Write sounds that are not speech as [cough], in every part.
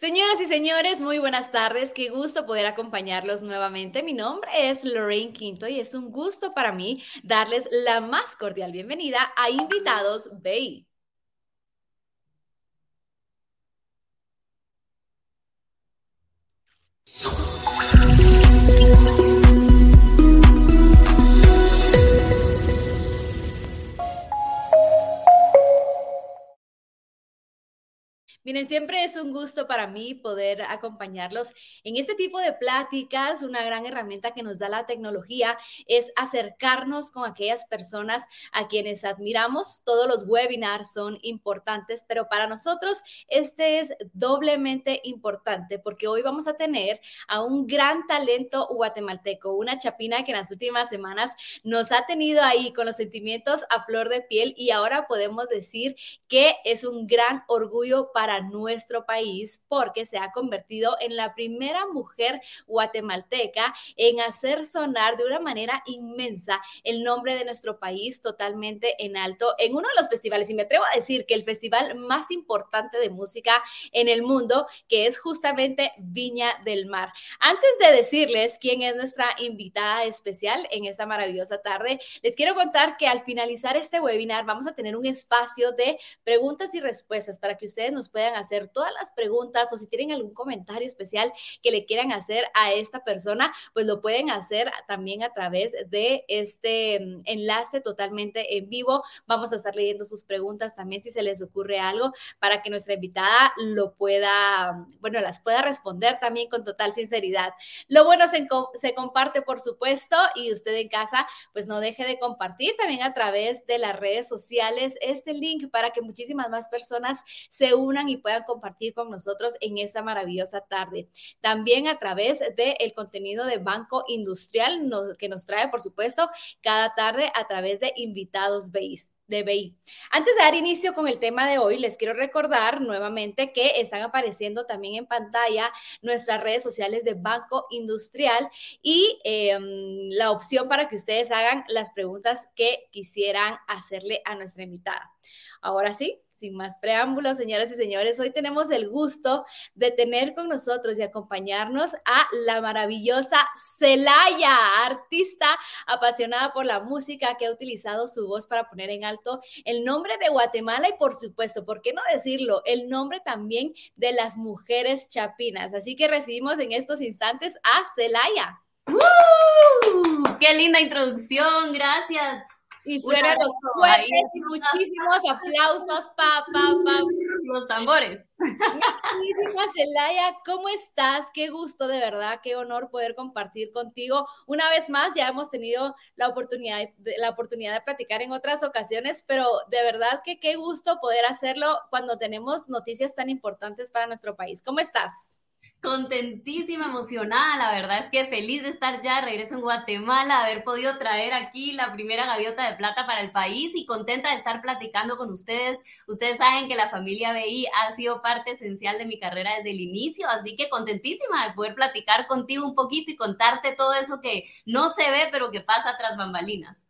Señoras y señores, muy buenas tardes. Qué gusto poder acompañarlos nuevamente. Mi nombre es Lorraine Quinto y es un gusto para mí darles la más cordial bienvenida a Invitados BI. Miren, siempre es un gusto para mí poder acompañarlos en este tipo de pláticas. Una gran herramienta que nos da la tecnología es acercarnos con aquellas personas a quienes admiramos. Todos los webinars son importantes, pero para nosotros este es doblemente importante porque hoy vamos a tener a un gran talento guatemalteco, una chapina que en las últimas semanas nos ha tenido ahí con los sentimientos a flor de piel y ahora podemos decir que es un gran orgullo para nuestro país porque se ha convertido en la primera mujer guatemalteca en hacer sonar de una manera inmensa el nombre de nuestro país totalmente en alto en uno de los festivales. Y me atrevo a decir que el festival más importante de música en el mundo, que es justamente Viña del Mar. Antes de decirles quién es nuestra invitada especial en esta maravillosa tarde, les quiero contar que al finalizar este webinar vamos a tener un espacio de preguntas y respuestas para que ustedes nos puedan puedan hacer todas las preguntas o si tienen algún comentario especial que le quieran hacer a esta persona, pues lo pueden hacer también a través de este mm, enlace totalmente en vivo. Vamos a estar leyendo sus preguntas también si se les ocurre algo para que nuestra invitada lo pueda, bueno, las pueda responder también con total sinceridad. Lo bueno se, se comparte, por supuesto, y usted en casa, pues no deje de compartir también a través de las redes sociales este link para que muchísimas más personas se unan y puedan compartir con nosotros en esta maravillosa tarde. También a través del el contenido de Banco Industrial que nos trae, por supuesto, cada tarde a través de invitados de BI. Antes de dar inicio con el tema de hoy, les quiero recordar nuevamente que están apareciendo también en pantalla nuestras redes sociales de Banco Industrial y em, la opción para que ustedes hagan las preguntas que quisieran hacerle a nuestra invitada. Ahora sí, sin más preámbulos, señoras y señores, hoy tenemos el gusto de tener con nosotros y acompañarnos a la maravillosa Celaya, artista apasionada por la música que ha utilizado su voz para poner en alto el nombre de Guatemala y por supuesto, ¿por qué no decirlo? El nombre también de las mujeres chapinas. Así que recibimos en estos instantes a Celaya. ¡Qué linda introducción! Gracias. Y suenan los fuertes y muchísimos aplausos, pa, pa, pa. Los tambores. Muchísimas, Celaya, ¿cómo estás? Qué gusto, de verdad, qué honor poder compartir contigo. Una vez más, ya hemos tenido la oportunidad, la oportunidad de platicar en otras ocasiones, pero de verdad que qué gusto poder hacerlo cuando tenemos noticias tan importantes para nuestro país. ¿Cómo estás? Contentísima, emocionada, la verdad es que feliz de estar ya, regreso en Guatemala, haber podido traer aquí la primera gaviota de plata para el país y contenta de estar platicando con ustedes. Ustedes saben que la familia BI ha sido parte esencial de mi carrera desde el inicio, así que contentísima de poder platicar contigo un poquito y contarte todo eso que no se ve, pero que pasa tras bambalinas.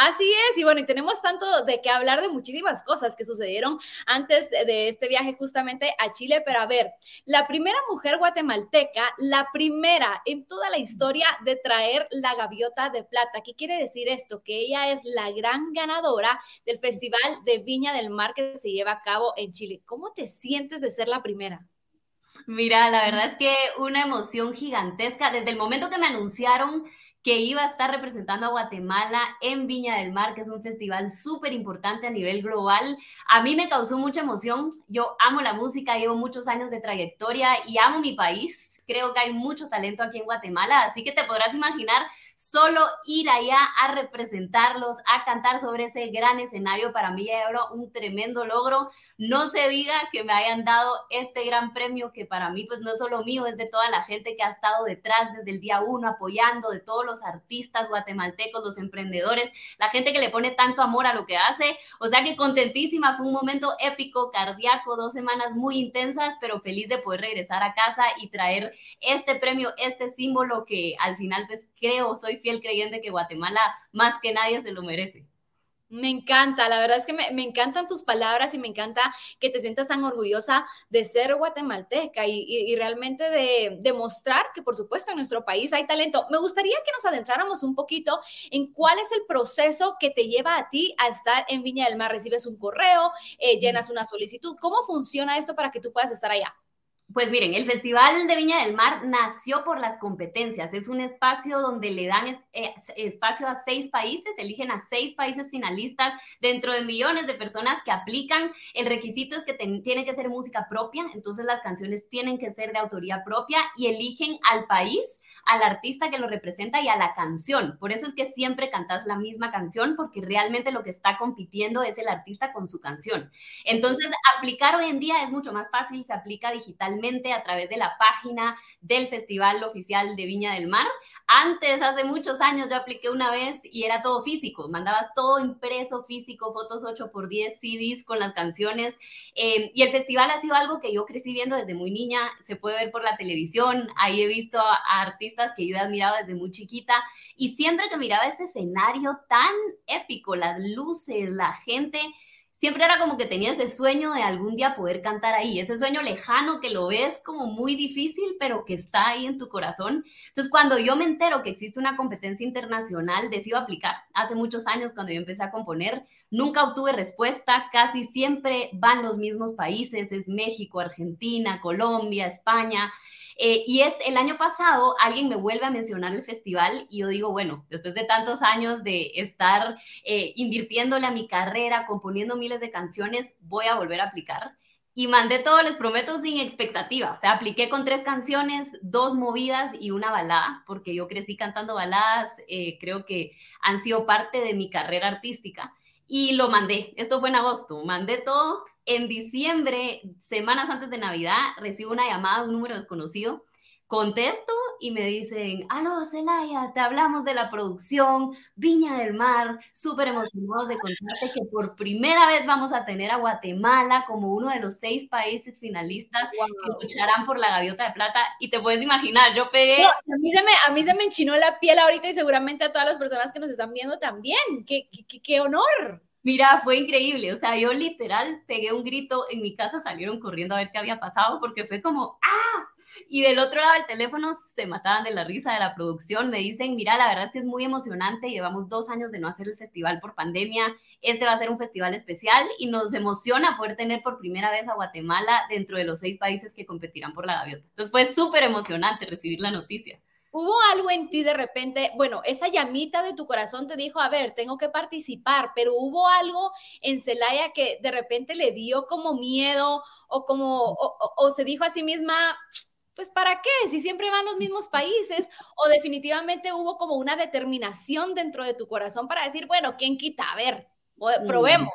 Así es, y bueno, y tenemos tanto de qué hablar de muchísimas cosas que sucedieron antes de este viaje justamente a Chile, pero a ver, la primera mujer guatemalteca, la primera en toda la historia de traer la gaviota de plata. ¿Qué quiere decir esto? Que ella es la gran ganadora del Festival de Viña del Mar que se lleva a cabo en Chile. ¿Cómo te sientes de ser la primera? Mira, la verdad es que una emoción gigantesca. Desde el momento que me anunciaron que iba a estar representando a Guatemala en Viña del Mar, que es un festival súper importante a nivel global. A mí me causó mucha emoción. Yo amo la música, llevo muchos años de trayectoria y amo mi país. Creo que hay mucho talento aquí en Guatemala, así que te podrás imaginar solo ir allá a representarlos, a cantar sobre ese gran escenario, para mí era un tremendo logro. No se diga que me hayan dado este gran premio que para mí pues no solo mío, es de toda la gente que ha estado detrás desde el día uno apoyando, de todos los artistas guatemaltecos, los emprendedores, la gente que le pone tanto amor a lo que hace. O sea que contentísima, fue un momento épico, cardíaco, dos semanas muy intensas, pero feliz de poder regresar a casa y traer este premio, este símbolo que al final pues creo, soy fiel creyente que Guatemala más que nadie se lo merece. Me encanta, la verdad es que me, encantan tus palabras y me encanta que te sientas tan orgullosa de ser guatemalteca y, realmente de demostrar que, por supuesto, en nuestro país hay talento. Me gustaría que nos adentráramos un poquito en cuál es el proceso que te lleva a ti a estar en Viña del Mar. Recibes un correo, eh, llenas una solicitud. ¿Cómo funciona esto para que tú puedas estar allá? Pues miren, el Festival de Viña del Mar nació por las competencias. Es un espacio donde le dan eh, espacio a seis países, eligen a seis países finalistas dentro de millones de personas que aplican. El requisito es que tiene que ser música propia, entonces las canciones tienen que ser de autoría propia y eligen al país al artista que lo representa y a la canción. Por eso es que siempre cantas la misma canción, porque realmente lo que está compitiendo es el artista con su canción. Entonces, aplicar hoy en día es mucho más fácil, se aplica digitalmente a través de la página del Festival Oficial de Viña del Mar. Antes, hace muchos años, yo apliqué una vez y era todo físico, mandabas todo impreso físico, fotos 8x10, CDs con las canciones. Eh, y el festival ha sido algo que yo crecí viendo desde muy niña, se puede ver por la televisión, ahí he visto a artistas que yo he admirado desde muy chiquita y siempre que miraba este escenario tan épico, las luces, la gente, siempre era como que tenía ese sueño de algún día poder cantar ahí, ese sueño lejano que lo ves como muy difícil, pero que está ahí en tu corazón. Entonces, cuando yo me entero que existe una competencia internacional, decido aplicar. Hace muchos años, cuando yo empecé a componer, nunca obtuve respuesta, casi siempre van los mismos países, es México, Argentina, Colombia, España. Eh, y es el año pasado, alguien me vuelve a mencionar el festival y yo digo, bueno, después de tantos años de estar eh, invirtiéndole a mi carrera, componiendo de canciones, voy a volver a aplicar. Y mandé todo, les prometo, sin expectativa. O sea, apliqué con tres canciones, dos movidas y una balada, porque yo crecí cantando baladas, eh, creo que han sido parte de mi carrera artística. Y lo mandé. Esto fue en agosto. Mandé todo en diciembre, semanas antes de Navidad, recibo una llamada, un número desconocido. Contesto y me dicen, aló, Celaya, te hablamos de la producción Viña del Mar, súper emocionados de contarte que por primera vez vamos a tener a Guatemala como uno de los seis países finalistas que lucharán por la gaviota de plata. Y te puedes imaginar, yo pegué... a, mí se me, a mí se me enchinó la piel ahorita y seguramente a todas las personas que nos están viendo también. ¡Qué, qué, qué honor! Mira, fue increíble. O sea, yo literal pegué un grito. En mi casa salieron corriendo a ver qué había pasado porque fue como, ¡ah! Y del otro lado del teléfono se mataban de la risa de la producción. Me dicen, mira, la verdad es que es muy emocionante. Llevamos dos años de no hacer el festival por pandemia. Este va a ser un festival especial y nos emociona poder tener por primera vez a Guatemala dentro de los seis países que competirán por la gaviota. Entonces fue súper emocionante recibir la noticia. ¿Hubo algo en ti de repente, bueno, esa llamita de tu corazón te dijo, a ver, tengo que participar, pero hubo algo en Celaya que de repente le dio como miedo o como, o, se dijo a sí misma, pues ¿para qué? Si siempre van los mismos países, o definitivamente hubo como una determinación dentro de tu corazón para decir, bueno, ¿quién quita? A ver, mm.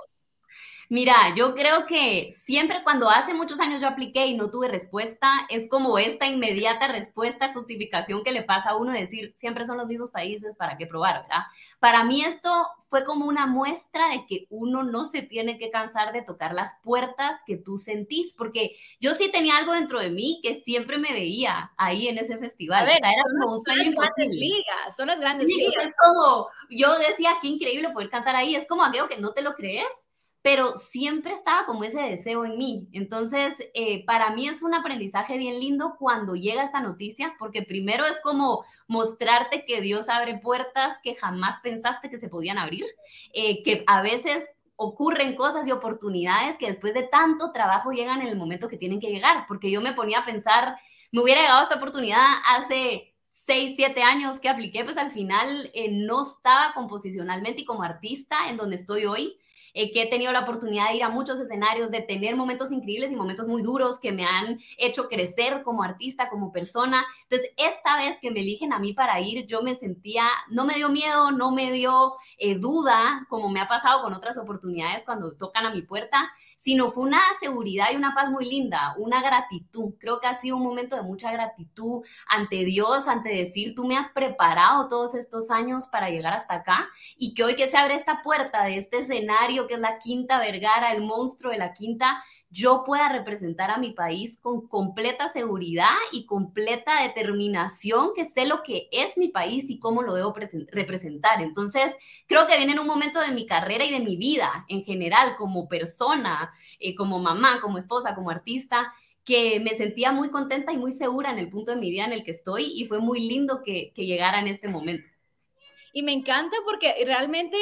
Mira, yo creo que siempre cuando hace muchos años yo apliqué y no tuve respuesta, es como esta inmediata respuesta, justificación que le pasa a uno de decir, siempre son los mismos países, ¿para qué probar, verdad? Para mí esto fue como una muestra de que uno no se tiene que cansar de tocar las puertas que tú sentís, porque yo sí tenía algo dentro de mí que siempre me veía ahí en ese festival. A ver, o sea, era como un sueño imposible. Ligas, son las grandes ligas. Es como, yo decía, qué increíble poder cantar ahí, es como aquello que no te lo crees, pero siempre estaba como ese deseo en mí. Entonces, eh, para mí es un aprendizaje bien lindo cuando llega esta noticia, porque primero es como mostrarte que Dios abre puertas que jamás pensaste que se podían abrir, eh, que a veces ocurren cosas y oportunidades que después de tanto trabajo llegan en el momento que tienen que llegar, porque yo me ponía a pensar, me hubiera llegado esta oportunidad hace seis, siete años que apliqué, pues al final eh, no estaba composicionalmente y como artista en donde estoy hoy. Eh, que he tenido la oportunidad de ir a muchos escenarios, de tener momentos increíbles y momentos muy duros que me han hecho crecer como artista, como persona. Entonces, esta vez que me eligen a mí para ir, yo me sentía, no me dio miedo, no me dio eh, duda, como me ha pasado con otras oportunidades cuando tocan a mi puerta, sino fue una seguridad y una paz muy linda, una gratitud. Creo que ha sido un momento de mucha gratitud ante Dios, ante decir, tú me has preparado todos estos años para llegar hasta acá y que hoy que se abre esta puerta de este escenario que es la Quinta Vergara, el monstruo de la Quinta, yo pueda representar a mi país con completa seguridad y completa determinación, que sé lo que es mi país y cómo lo debo representar. Entonces, creo que viene en un momento de mi carrera y de mi vida en general, como persona, eh, como mamá, como esposa, como artista, que me sentía muy contenta y muy segura en el punto de mi vida en el que estoy y fue muy lindo que, que llegara en este momento. Y me encanta porque realmente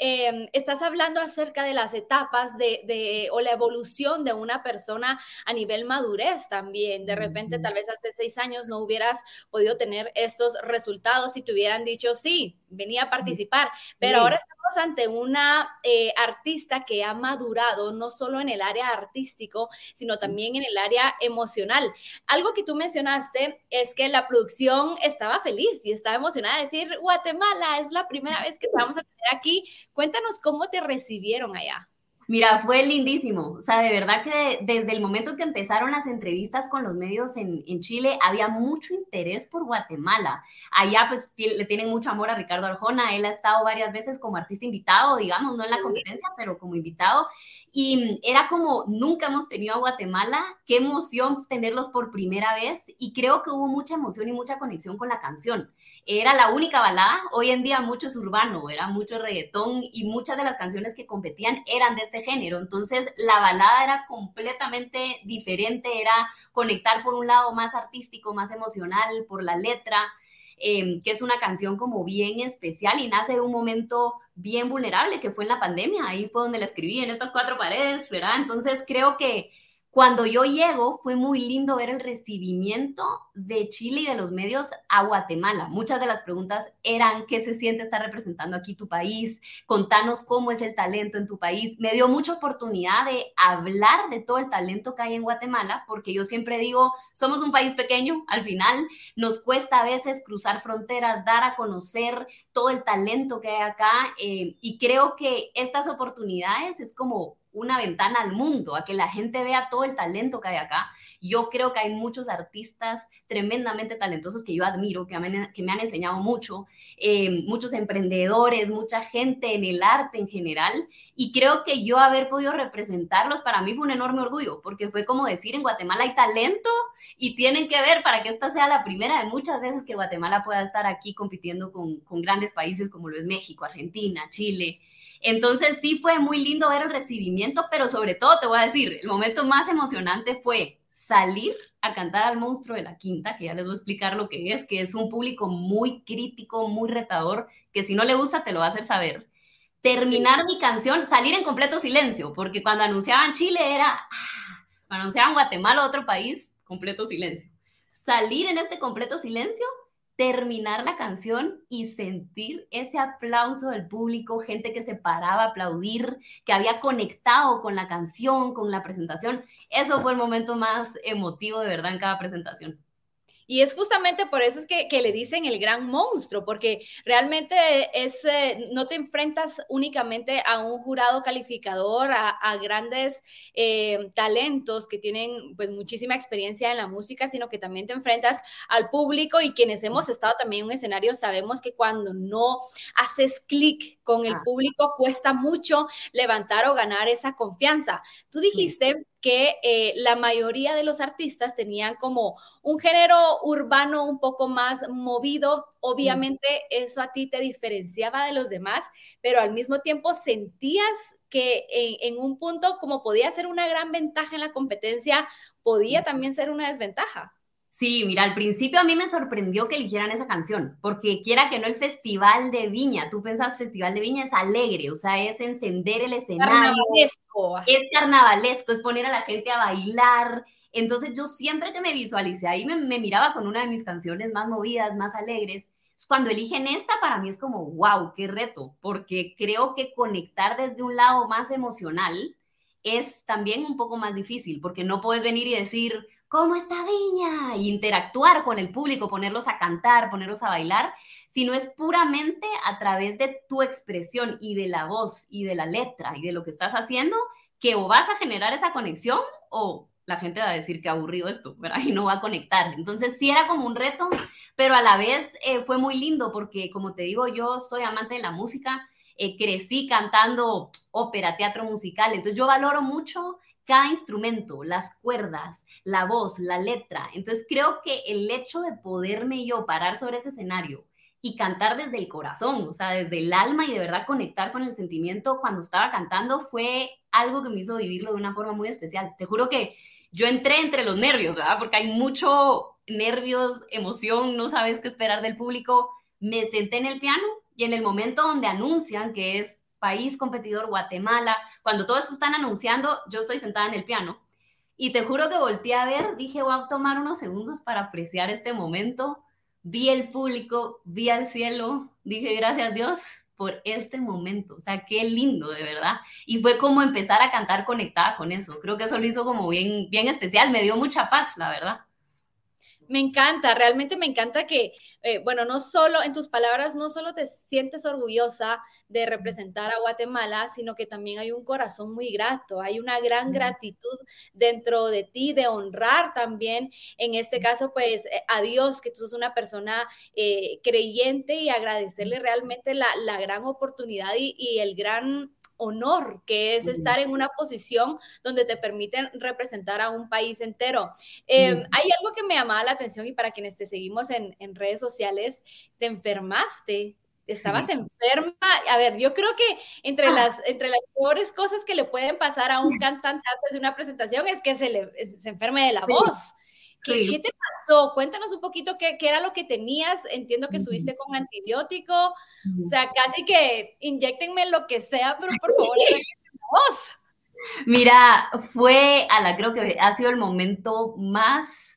Em, estás hablando acerca de las etapas de, o la evolución de una persona a nivel madurez también. De repente, tal vez hace seis años no hubieras podido tener estos resultados si te hubieran dicho, sí, venía a participar, pero ahora estamos ante una eh, artista que ha madurado no solo en el área artístico, sino también en el área emocional. Algo que tú mencionaste es que la producción estaba feliz y estaba emocionada de decir, Guatemala es la primera vez que te vamos a tener aquí Cuéntanos cómo te recibieron allá. Mira, fue lindísimo. O sea, de verdad que desde el momento que empezaron las entrevistas con los medios en, Chile, había mucho interés por Guatemala. Allá pues le tienen mucho amor a Ricardo Arjona. Él ha estado varias veces como artista invitado, digamos, no en la competencia, pero como invitado. Y era como, nunca hemos tenido a Guatemala. Qué emoción tenerlos por primera vez. Y creo que hubo mucha emoción y mucha conexión con la canción era la única balada. Hoy en día mucho es urbano, era mucho reggaetón y muchas de las canciones que competían eran de este género. Entonces la balada era completamente diferente, era conectar por un lado más artístico, más emocional, por la letra. Em, que es una canción como bien especial y nace de un momento bien vulnerable que fue en la pandemia. Ahí fue donde la escribí en estas cuatro paredes, ¿verdad? Entonces creo que cuando yo llego, fue muy lindo ver el recibimiento de Chile y de los medios a Guatemala. Muchas de las preguntas eran, ¿qué se siente estar representando aquí tu país? Contanos cómo es el talento en tu país. Me dio mucha oportunidad de hablar de todo el talento que hay en Guatemala, porque yo siempre digo, somos un país pequeño, al final nos cuesta a veces cruzar fronteras, dar a conocer todo el talento que hay acá, eh, y creo que estas oportunidades es como una ventana al mundo, a que la gente vea todo el talento que hay acá. Yo creo que hay muchos artistas tremendamente talentosos que yo admiro, que me, han enseñado mucho, eh, muchos emprendedores, mucha gente en el arte en general, y creo que yo haber podido representarlos para mí fue un enorme orgullo, porque fue como decir, en Guatemala hay talento y tienen que ver para que esta sea la primera de muchas veces que Guatemala pueda estar aquí compitiendo con, con grandes países como lo es México, Argentina, Chile. Entonces sí fue muy lindo ver el recibimiento, pero sobre todo te voy a decir, el momento más emocionante fue salir a cantar al monstruo de la quinta, que ya les voy a explicar lo que es, que es un público muy crítico, muy retador, que si no le gusta te lo va a hacer saber. Terminar mi canción, salir en completo silencio, porque cuando anunciaban Chile era, ah, cuando anunciaban Guatemala, otro país, completo silencio. Salir en este completo silencio terminar la canción y sentir ese aplauso del público, gente que se paraba a aplaudir, que había conectado con la canción, con la presentación. Eso fue el momento más emotivo de verdad en cada presentación. Y es justamente por eso es que, le dicen el gran monstruo, porque realmente es, eh, no te enfrentas únicamente a un jurado calificador, a, grandes eh, talentos que tienen pues muchísima experiencia en la música, sino que también te enfrentas al público y quienes hemos estado también en un escenario sabemos que cuando no haces clic con el ah. público cuesta mucho levantar o ganar esa confianza. Tú dijiste que eh, la mayoría de los artistas tenían como un género urbano un poco más movido. Obviamente eso a ti te diferenciaba de los demás, pero al mismo tiempo sentías que en, en un punto como podía ser una gran ventaja en la competencia, podía también ser una desventaja. Sí, mira, al principio a mí me sorprendió que eligieran esa canción, porque quiera que no el Festival de Viña, tú pensás Festival de Viña es alegre, o sea, es encender el escenario, carnavalesco. es carnavalesco, es poner a la gente a bailar. Entonces yo siempre que me visualicé ahí me, me miraba con una de mis canciones más movidas, más alegres. Cuando eligen esta, para mí es como, wow, qué reto, porque creo que conectar desde un lado más emocional es también un poco más difícil, porque no puedes venir y decir, ¿cómo está Viña? Y interactuar con el público, ponerlos a cantar, ponerlos a bailar, sino es puramente a través de tu expresión y de la voz y de la letra y de lo que estás haciendo, que o vas a generar esa conexión o la gente va a decir que aburrido esto, ¿verdad? Y no va a conectar. Entonces sí era como un reto, pero a la vez eh, fue muy lindo porque, como te digo, yo soy amante de la música, eh, crecí cantando ópera, teatro musical, entonces yo valoro mucho cada instrumento, las cuerdas, la voz, la letra. Entonces creo que el hecho de poderme yo parar sobre ese escenario y cantar desde el corazón, o sea, desde el alma y de verdad conectar con el sentimiento cuando estaba cantando fue algo que me hizo vivirlo de una forma muy especial. Te juro que yo entré entre los nervios, ¿verdad? Porque hay mucho nervios, emoción, no sabes qué esperar del público. Me senté en el piano y en el momento donde anuncian que es país competidor Guatemala, cuando todo esto están anunciando, yo estoy sentada en el piano y te juro que volteé a ver, dije, voy a tomar unos segundos para apreciar este momento. Vi el público, vi al cielo, dije, gracias Dios por este momento. O sea, qué lindo, de verdad. Y fue como empezar a cantar conectada con eso. Creo que eso lo hizo como bien, bien especial, me dio mucha paz, la verdad. Me encanta, realmente me encanta que, eh, bueno, no solo en tus palabras, no solo te sientes orgullosa de representar a Guatemala, sino que también hay un corazón muy grato, hay una gran gratitud dentro de ti, de honrar también, en este caso, pues eh, a Dios, que tú sos una persona eh, creyente y agradecerle realmente la, gran oportunidad y el gran honor, que es estar en una posición donde te permiten representar a un país entero. Em, hay algo que me llamaba la atención y para quienes te seguimos en, redes sociales, te enfermaste. Estabas enferma. A ver, yo creo que entre, ah. las, entre las peores cosas que le pueden pasar a un cantante antes de una presentación es que se, le, se enferme de la voz. ¿Qué, te pasó? Cuéntanos un poquito qué, era lo que tenías. Entiendo que estuviste con antibiótico. O sea, casi que inyectenme lo que sea, pero por favor, [laughs] voz. Mira, fue a la, creo que ha sido el momento más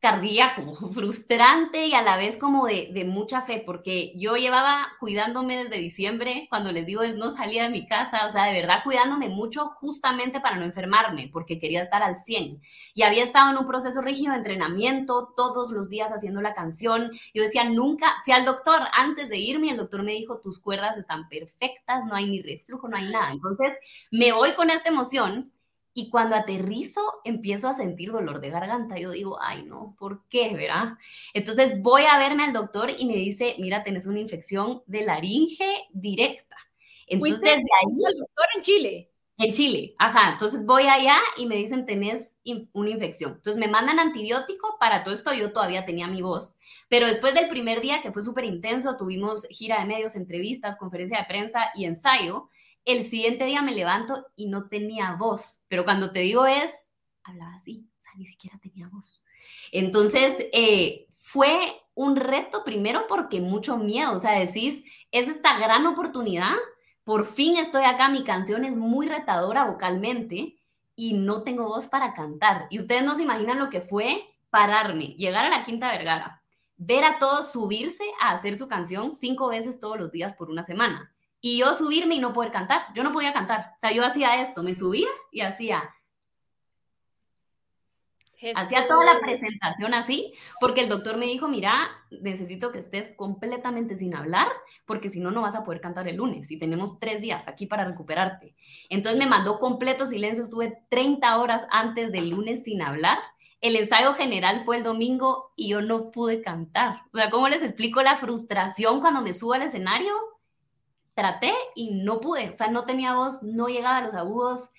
cardíaco, [laughs] frustrante y a la vez como de, mucha fe, porque yo llevaba cuidándome desde diciembre, cuando les digo es no salía de mi casa, o sea, de verdad cuidándome mucho justamente para no enfermarme, porque quería estar al 100. Y había estado en un proceso rígido de entrenamiento, todos los días haciendo la canción. Yo decía, nunca, fui al doctor antes de irme, el doctor me dijo, tus cuerdas están perfectas, no hay ni reflujo, no hay nada. Entonces, me voy con esta emoción y cuando aterrizo, empiezo a sentir dolor de garganta. Yo digo, ay, no, ¿por qué, verdad? Entonces voy a verme al doctor y me dice, mira, tenés una infección de laringe directa. Entonces, desde ahí. al doctor en Chile? En Chile, ajá. Entonces voy allá y me dicen, tenés una infección. Entonces me mandan antibiótico, para todo esto yo todavía tenía mi voz, pero después del primer día, que fue súper intenso, tuvimos gira de medios, entrevistas, conferencia de prensa y ensayo, el siguiente día me levanto y no tenía voz, pero cuando te digo es, hablaba así, o sea, ni siquiera tenía voz. Entonces, eh, fue un reto primero porque mucho miedo, o sea, decís, es esta gran oportunidad, por fin estoy acá, mi canción es muy retadora vocalmente y no tengo voz para cantar. Y ustedes no se imaginan lo que fue pararme, llegar a la Quinta Vergara, ver a todos subirse a hacer su canción cinco veces todos los días por una semana y yo subirme y no poder cantar. Yo no podía cantar. O sea, yo hacía esto, me subía y hacía. Hacía toda la presentación así, porque el doctor me dijo, mira, necesito que estés completamente sin hablar, porque si no, no vas a poder cantar el lunes y tenemos tres días aquí para recuperarte. Entonces me mandó completo silencio, estuve 30 horas antes del lunes sin hablar. El ensayo general fue el domingo y yo no pude cantar. O sea, ¿cómo les explico la frustración cuando me subo al escenario? Traté y no pude, o sea, no tenía voz, no llegaba a los agudos.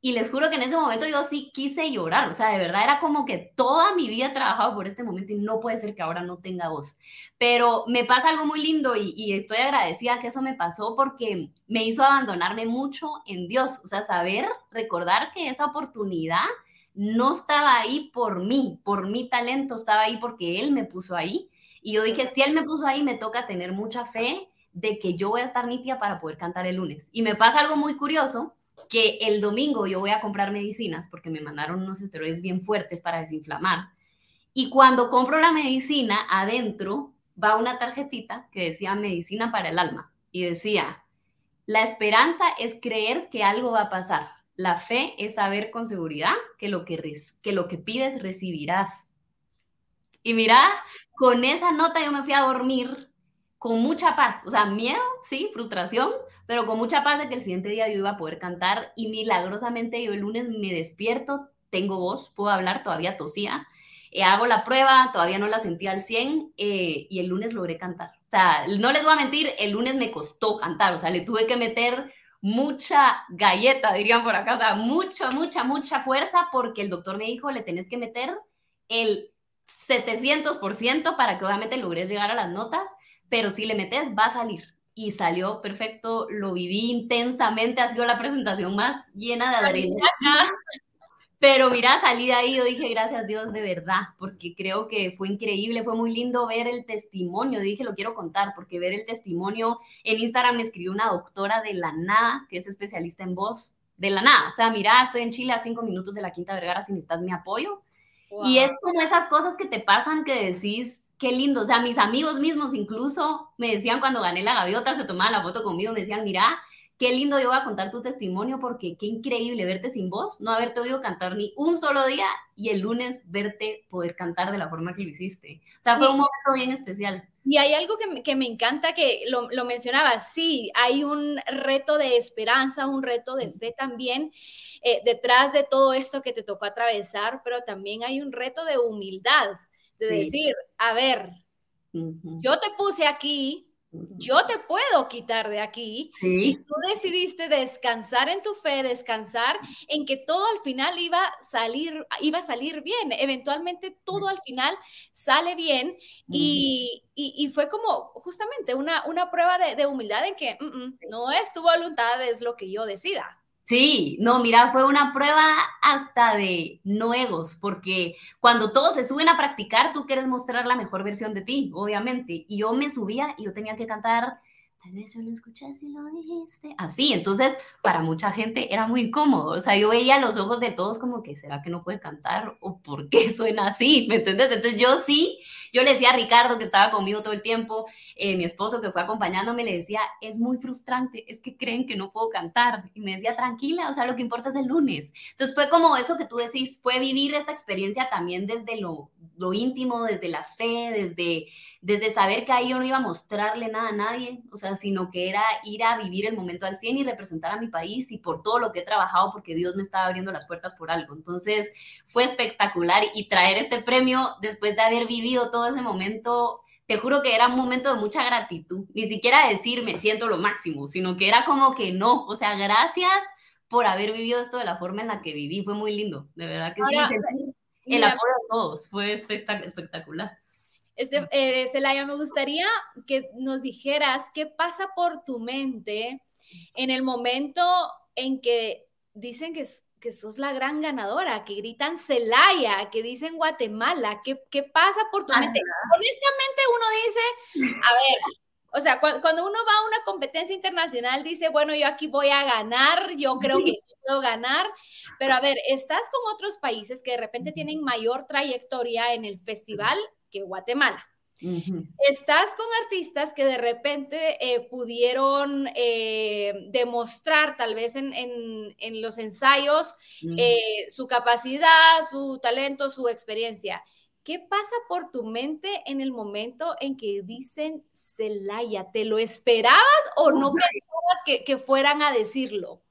Y les juro que en ese momento yo sí quise llorar, o sea, de verdad era como que toda mi vida he trabajado por este momento y no puede ser que ahora no tenga voz. Pero me pasa algo muy lindo y, y estoy agradecida que eso me pasó porque me hizo abandonarme mucho en Dios, o sea, saber, recordar que esa oportunidad no estaba ahí por mí, por mi talento, estaba ahí porque Él me puso ahí. Y yo dije, si Él me puso ahí, me toca tener mucha fe de que yo voy a estar nítida para poder cantar el lunes. Y me pasa algo muy curioso, que el domingo yo voy a comprar medicinas porque me mandaron unos esteroides bien fuertes para desinflamar. Y cuando compro la medicina, adentro va una tarjetita que decía medicina para el alma. Y decía, la esperanza es creer que algo va a pasar. La fe es saber con seguridad que lo que, que, lo que pides recibirás. Y mira, con esa nota yo me fui a dormir con mucha paz, o sea, miedo, sí, frustración, pero con mucha paz de que el siguiente día yo iba a poder cantar y milagrosamente yo el lunes me despierto, tengo voz, puedo hablar, todavía tosía, eh, hago la prueba, todavía no la sentía al 100 eh, y el lunes logré cantar. O sea, no les voy a mentir, el lunes me costó cantar, o sea, le tuve que meter mucha galleta, dirían por acá, o sea, mucha, mucha, mucha fuerza porque el doctor me dijo, le tenés que meter el 700% para que obviamente logres llegar a las notas, pero si le metes va a salir. Y salió perfecto, lo viví intensamente, ha sido la presentación más llena de adrenalina. Pero mira, salí de ahí, yo dije, gracias Dios, de verdad, porque creo que fue increíble, fue muy lindo ver el testimonio, dije, lo quiero contar, porque ver el testimonio, en Instagram me escribió una doctora de la nada, que es especialista en voz, de la nada, o sea, mira, estoy en Chile a cinco minutos de la Quinta Vergara, si necesitas mi apoyo. Y es como esas cosas que te pasan que decís, qué lindo, o sea, mis amigos mismos incluso me decían cuando gané la gaviota, se tomaban la foto conmigo, me decían, mira, Qué lindo yo voy a contar tu testimonio porque qué increíble verte sin voz, no haberte oído cantar ni un solo día y el lunes verte poder cantar de la forma que lo hiciste. O sea, fue un momento bien especial. Y hay algo que, que me encanta que lo, lo mencionaba, sí, hay un reto de esperanza, un reto de fe también eh, detrás de todo esto que te tocó atravesar, pero también hay un reto de humildad, de decir, a ver, yo te puse aquí yo te puedo quitar de aquí y tú decidiste descansar en tu fe, descansar en que todo al final iba a salir, iba a salir bien. Eventualmente todo al final sale bien y, fue como justamente una, una prueba de, humildad en que mm, mm, no es tu voluntad, es lo que yo decida. Sí, no, mira, fue una prueba hasta de nuevos, porque cuando todos se suben a practicar, tú quieres mostrar la mejor versión de ti, obviamente. Y yo me subía y yo tenía que cantar, tal vez yo lo escuché si lo dijiste, así. Entonces, para mucha gente era muy incómodo. O sea, yo veía los ojos de todos como que, ¿será que no puede cantar? ¿O por qué [laughs] suena así? ¿Me entiendes? Entonces, yo sí yo le decía a Ricardo, que estaba conmigo todo el tiempo, eh, mi esposo que fue acompañándome, le decía, es muy frustrante, es que creen que no puedo cantar. Y me decía, tranquila, o sea, lo que importa es el lunes. Entonces fue como eso que tú decís, fue vivir esta experiencia también desde lo, lo íntimo, desde la fe, desde, desde saber que ahí yo no iba a mostrarle nada a nadie, o sea, sino que era ir a vivir el momento al 100 y representar a mi país y por todo lo que he trabajado, porque Dios me estaba abriendo las puertas por algo. Entonces fue espectacular y traer este premio después de haber vivido todo ese momento, te juro que era un momento de mucha gratitud. Ni siquiera decir me siento lo máximo, sino que era como que no, o sea, gracias por haber vivido esto de la forma en la que viví. Fue muy lindo, de verdad que sí. el apoyo de todos fue espectacular. Este, eh, Celaya, me gustaría que nos dijeras qué pasa por tu mente en el momento en que dicen que que sos la gran ganadora, que gritan Celaya, que dicen Guatemala, ¿qué, qué pasa por tu mente? Honestamente uno dice, a ver, o sea, cuando, uno va a una competencia internacional, dice, bueno, yo aquí voy a ganar, yo creo que sí puedo ganar, pero a ver, estás con otros países que de repente tienen mayor trayectoria en el festival que Guatemala. Estás con artistas que de repente eh, pudieron eh, demostrar tal vez en, los ensayos eh, su capacidad, su talento, su experiencia. ¿Qué pasa por tu mente en el momento en que dicen Celaya? ¿Te lo esperabas o no pensabas que, que fueran a decirlo?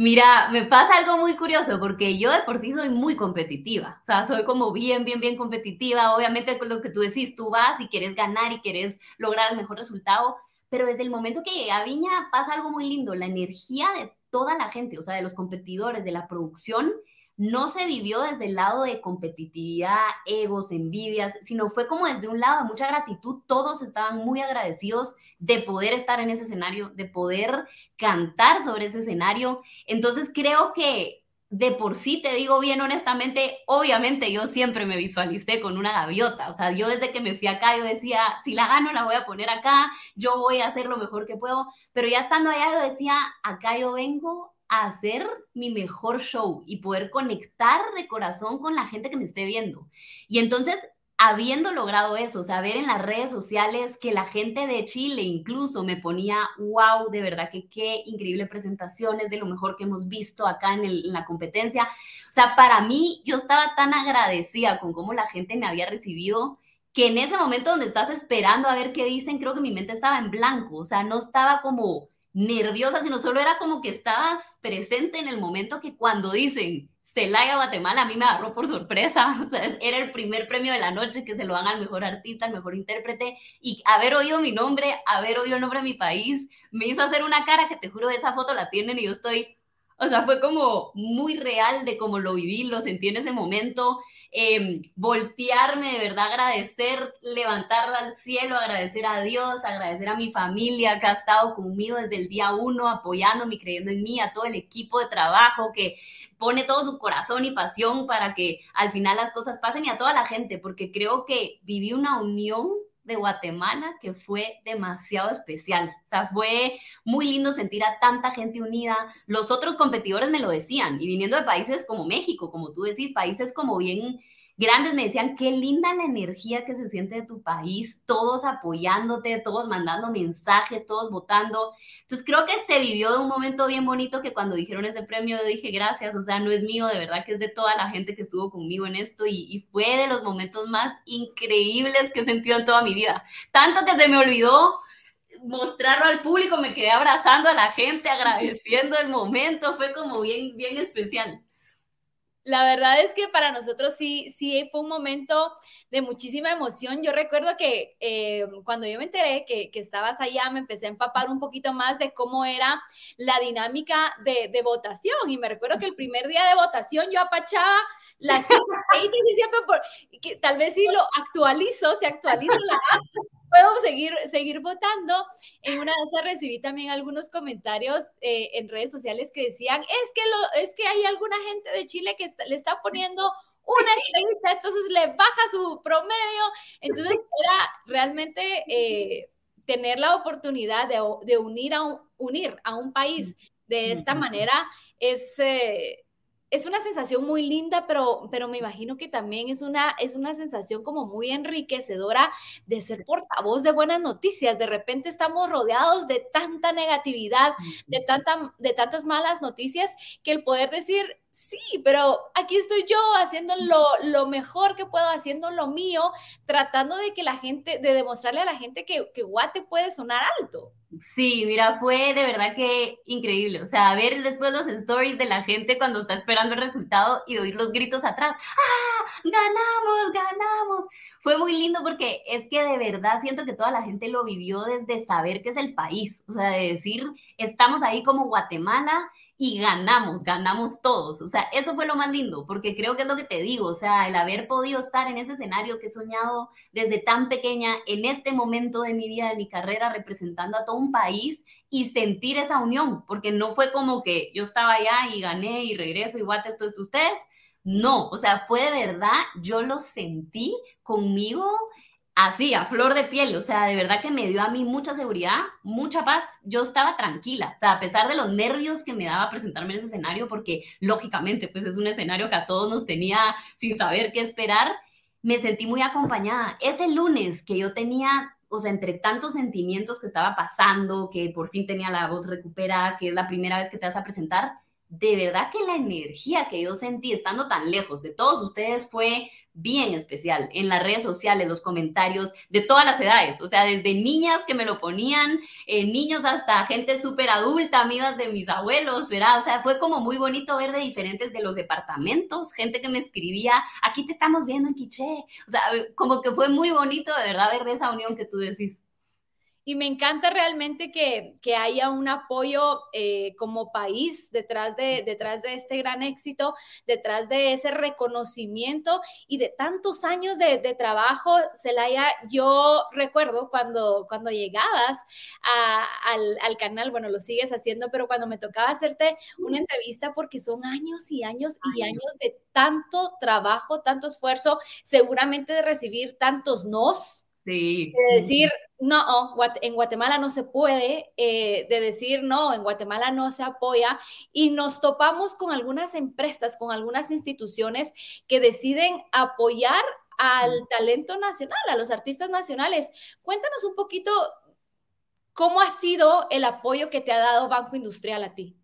Mira, me pasa algo muy curioso porque yo de por sí soy muy competitiva, o sea, soy como bien, bien, bien competitiva. Obviamente con lo que tú decís, tú vas y quieres ganar y quieres lograr el mejor resultado, pero desde el momento que llegué a Viña pasa algo muy lindo, la energía de toda la gente, o sea, de los competidores, de la producción, no se vivió desde el lado de competitividad, egos, envidias, sino fue como desde un lado de mucha gratitud. Todos estaban muy agradecidos de poder estar en ese escenario, de poder cantar sobre ese escenario. Entonces creo que de por sí, te digo bien honestamente, obviamente yo siempre me visualicé con una gaviota, o sea, yo desde que me fui acá, yo decía, si la gano, la voy a poner acá, yo voy a hacer lo mejor que puedo, pero ya estando allá, yo decía, acá yo vengo hacer mi mejor show y poder conectar de corazón con la gente que me esté viendo. Y entonces, habiendo logrado eso, ver en las redes sociales que la gente de Chile incluso me ponía, wow, de verdad que qué increíble presentaciones de lo mejor que hemos visto acá en, en la competencia. O sea, para mí yo estaba tan agradecida con cómo la gente me había recibido que en ese momento donde estás esperando a ver qué dicen, creo que mi mente estaba en blanco, o sea, no estaba como nerviosa, sino solo era como que estabas presente en el momento que cuando dicen Celaya, Guatemala, a mí me agarró por sorpresa. [laughs] O era el primer premio de la noche que se lo dan al mejor artista, al mejor intérprete. Y haber oído mi nombre, haber oído el nombre de mi país, me hizo hacer una cara que te juro, esa foto la tienen y yo estoy. O sea, fue como muy real de cómo lo viví, lo sentí en ese momento. Em, voltearme, de verdad agradecer, levantarla al cielo, agradecer a Dios, agradecer a mi familia que ha estado conmigo desde el día uno, apoyándome, creyendo en mí, a todo el equipo de trabajo que pone todo su corazón y pasión para que al final las cosas pasen y a toda la gente, porque creo que viví una unión de Guatemala que fue demasiado especial. O sea, fue muy lindo sentir a tanta gente unida. Los otros competidores me lo decían, y viniendo de países como México, como tú decís, países como bien grandes me decían, qué linda la energía que se siente de tu país, todos apoyándote, todos mandando mensajes, todos votando. Entonces creo que se vivió un momento bien bonito que cuando dijeron ese premio yo dije, gracias, o sea, no es mío, de verdad que es de toda la gente que estuvo conmigo en esto y, y fue de los momentos más increíbles que he sentido en toda mi vida. Tanto que se me olvidó mostrarlo al público, me quedé abrazando a la gente, agradeciendo el momento, fue como bien, bien especial la verdad es que para nosotros sí, sí fue un momento de muchísima emoción. Yo recuerdo que eh, cuando yo me enteré que, que, estabas allá, me empecé a empapar un poquito más de cómo era la dinámica de, de votación. Y me recuerdo que el primer día de votación yo apachaba las siempre por, que tal vez si lo actualizo, se actualiza la puedo seguir, seguir votando. En una de esas recibí también algunos comentarios eh, en redes sociales que decían, es que, lo, es que hay alguna gente de Chile que le está poniendo una estrellita, entonces le baja su promedio. Entonces era realmente eh, tener la oportunidad de, de, unir, a un, unir a un país de esta manera es... Eh, es una sensación muy linda, pero, pero me imagino que también es una, es una sensación como muy enriquecedora de ser portavoz de buenas noticias. De repente estamos rodeados de tanta negatividad, de, tanta, de tantas malas noticias, que el poder decir, sí, pero aquí estoy yo haciendo lo, lo, mejor que puedo, haciendo lo mío, tratando de que la gente, de demostrarle a la gente que, que Guate puede sonar alto. Sí, mira, fue de verdad que increíble. O sea, ver después los stories de la gente cuando está esperando el resultado y oír los gritos atrás. ¡Ah! ¡Ganamos! ¡Ganamos! Fue muy lindo porque es que de verdad siento que toda la gente lo vivió desde saber que es el país. O sea, de decir, estamos ahí como Guatemala y ganamos, ganamos todos. O sea, eso fue lo más lindo, porque creo que es lo que te digo, o sea, el haber podido estar en ese escenario que he soñado desde tan pequeña, en este momento de mi vida, de mi carrera, representando a todo un país y sentir esa unión, porque no fue como que yo estaba allá y gané y regreso y guate esto es ustedes. No, o sea, fue de verdad, yo lo sentí conmigo así, a flor de piel, o sea, de verdad que me dio a mí mucha seguridad, mucha paz, yo estaba tranquila, o sea, a pesar de los nervios que me daba presentarme en ese escenario, porque lógicamente, pues es un escenario que a todos nos tenía sin saber qué esperar, me sentí muy acompañada. Ese lunes que yo tenía, o sea, entre tantos sentimientos que estaba pasando, que por fin tenía la voz recuperada, que es la primera vez que te vas a presentar, de verdad que la energía que yo sentí estando tan lejos de todos ustedes fue bien especial en las redes sociales, los comentarios de todas las edades, o sea, desde niñas que me lo ponían, eh, niños hasta gente súper adulta, amigas de mis abuelos, ¿verdad? O sea, fue como muy bonito ver de diferentes de los departamentos, gente que me escribía, aquí te estamos viendo en Quiché, o sea, como que fue muy bonito de verdad ver esa unión que tú decís. Y me encanta realmente que, que haya un apoyo eh, como país detrás de, detrás de este gran éxito, detrás de ese reconocimiento y de tantos años de, de trabajo. Celaya, yo recuerdo cuando, cuando llegabas a, al, al, canal, bueno, lo sigues haciendo, pero cuando me tocaba hacerte una entrevista, porque son años y años y años de tanto trabajo, tanto esfuerzo, seguramente de recibir tantos nos Sí. De decir, no, en Guatemala no se puede, eh, de decir, no, en Guatemala no se apoya. Y nos topamos con algunas empresas, con algunas instituciones que deciden apoyar al talento nacional, a los artistas nacionales. Cuéntanos un poquito cómo ha sido el apoyo que te ha dado Banco Industrial a ti.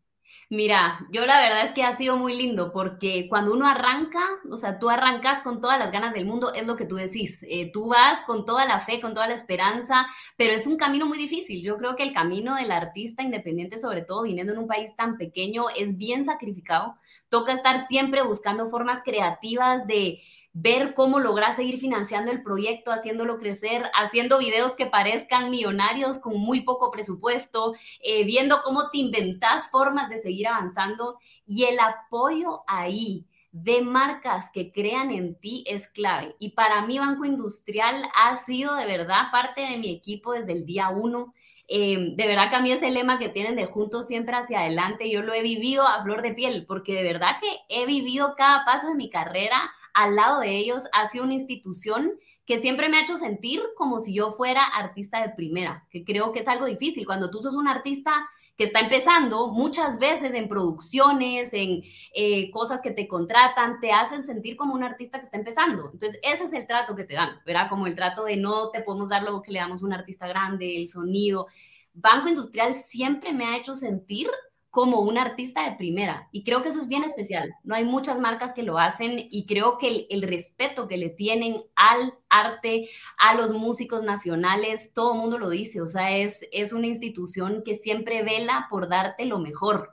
Mira, yo la verdad es que ha sido muy lindo porque cuando uno arranca, o sea, tú arrancas con todas las ganas del mundo, es lo que tú decís, eh, tú vas con toda la fe, con toda la esperanza, pero es un camino muy difícil. Yo creo que el camino del artista independiente, sobre todo viniendo en un país tan pequeño, es bien sacrificado. Toca estar siempre buscando formas creativas de ver cómo logras seguir financiando el proyecto, haciéndolo crecer, haciendo videos que parezcan millonarios con muy poco presupuesto, eh, viendo cómo te inventas formas de seguir avanzando y el apoyo ahí de marcas que crean en ti es clave. Y para mí Banco Industrial ha sido de verdad parte de mi equipo desde el día uno. Eh, de verdad que a mí ese lema que tienen de juntos siempre hacia adelante, yo lo he vivido a flor de piel, porque de verdad que he vivido cada paso de mi carrera al lado de ellos ha sido una institución que siempre me ha hecho sentir como si yo fuera artista de primera, que creo que es algo difícil. Cuando tú sos un artista que está empezando, muchas veces en producciones, en eh, cosas que te contratan, te hacen sentir como un artista que está empezando. Entonces, ese es el trato que te dan, ¿verdad? Como el trato de no te podemos dar lo que le damos a un artista grande, el sonido. Banco Industrial siempre me ha hecho sentir como un artista de primera. Y creo que eso es bien especial. No hay muchas marcas que lo hacen y creo que el, respeto que le tienen al arte, a los músicos nacionales, todo el mundo lo dice. O sea, es, es una institución que siempre vela por darte lo mejor.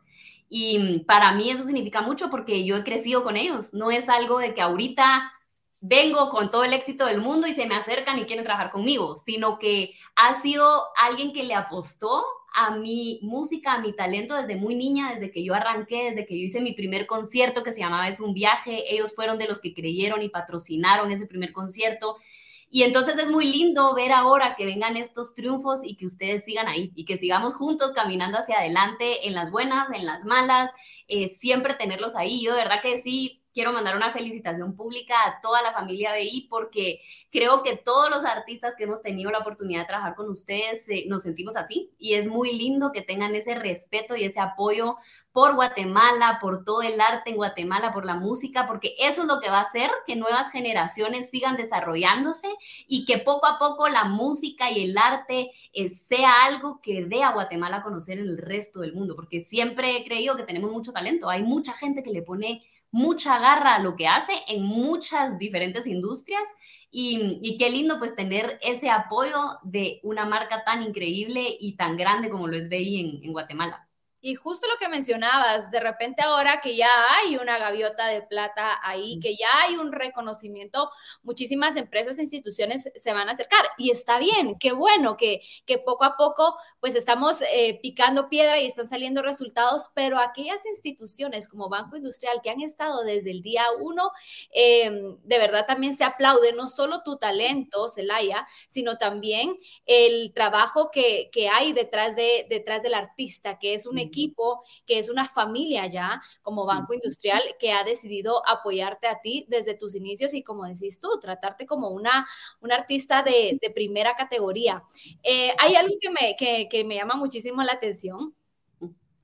Y para mí eso significa mucho porque yo he crecido con ellos. No es algo de que ahorita vengo con todo el éxito del mundo y se me acercan y quieren trabajar conmigo, sino que ha sido alguien que le apostó a mi música, a mi talento desde muy niña, desde que yo arranqué, desde que yo hice mi primer concierto que se llamaba Es un viaje, ellos fueron de los que creyeron y patrocinaron ese primer concierto. Y entonces es muy lindo ver ahora que vengan estos triunfos y que ustedes sigan ahí y que sigamos juntos caminando hacia adelante en las buenas, en las malas, eh, siempre tenerlos ahí. Yo de verdad que sí, quiero mandar una felicitación pública a toda la familia BI porque creo que todos los artistas que hemos tenido la oportunidad de trabajar con ustedes eh, nos sentimos así. Y es muy lindo que tengan ese respeto y ese apoyo por Guatemala, por todo el arte en Guatemala, por la música, porque eso es lo que va a hacer que nuevas generaciones sigan desarrollándose y que poco a poco la música y el arte eh, sea algo que dé a Guatemala a conocer en el resto del mundo, porque siempre he creído que tenemos mucho talento, hay mucha gente que le pone mucha garra a lo que hace en muchas diferentes industrias y, qué lindo pues tener ese apoyo de una marca tan increíble y tan grande como lo es BI en Guatemala. Y justo lo que mencionabas, de repente ahora que ya hay una gaviota de plata ahí, que ya hay un reconocimiento, muchísimas empresas e instituciones se van a acercar. Y está bien, qué bueno que, que poco a poco pues estamos eh, picando piedra y están saliendo resultados, pero aquellas instituciones como Banco Industrial que han estado desde el día uno, em, de verdad también se aplaude no solo tu talento, Celaya, sino también el trabajo que, que hay detrás, de, detrás del artista, que es un equipo, que es una familia ya como Banco Industrial que ha decidido apoyarte a ti desde tus inicios y como decís tú, tratarte como una, una artista de, de primera categoría. Eh, hay algo que me, que, que me llama muchísimo la atención.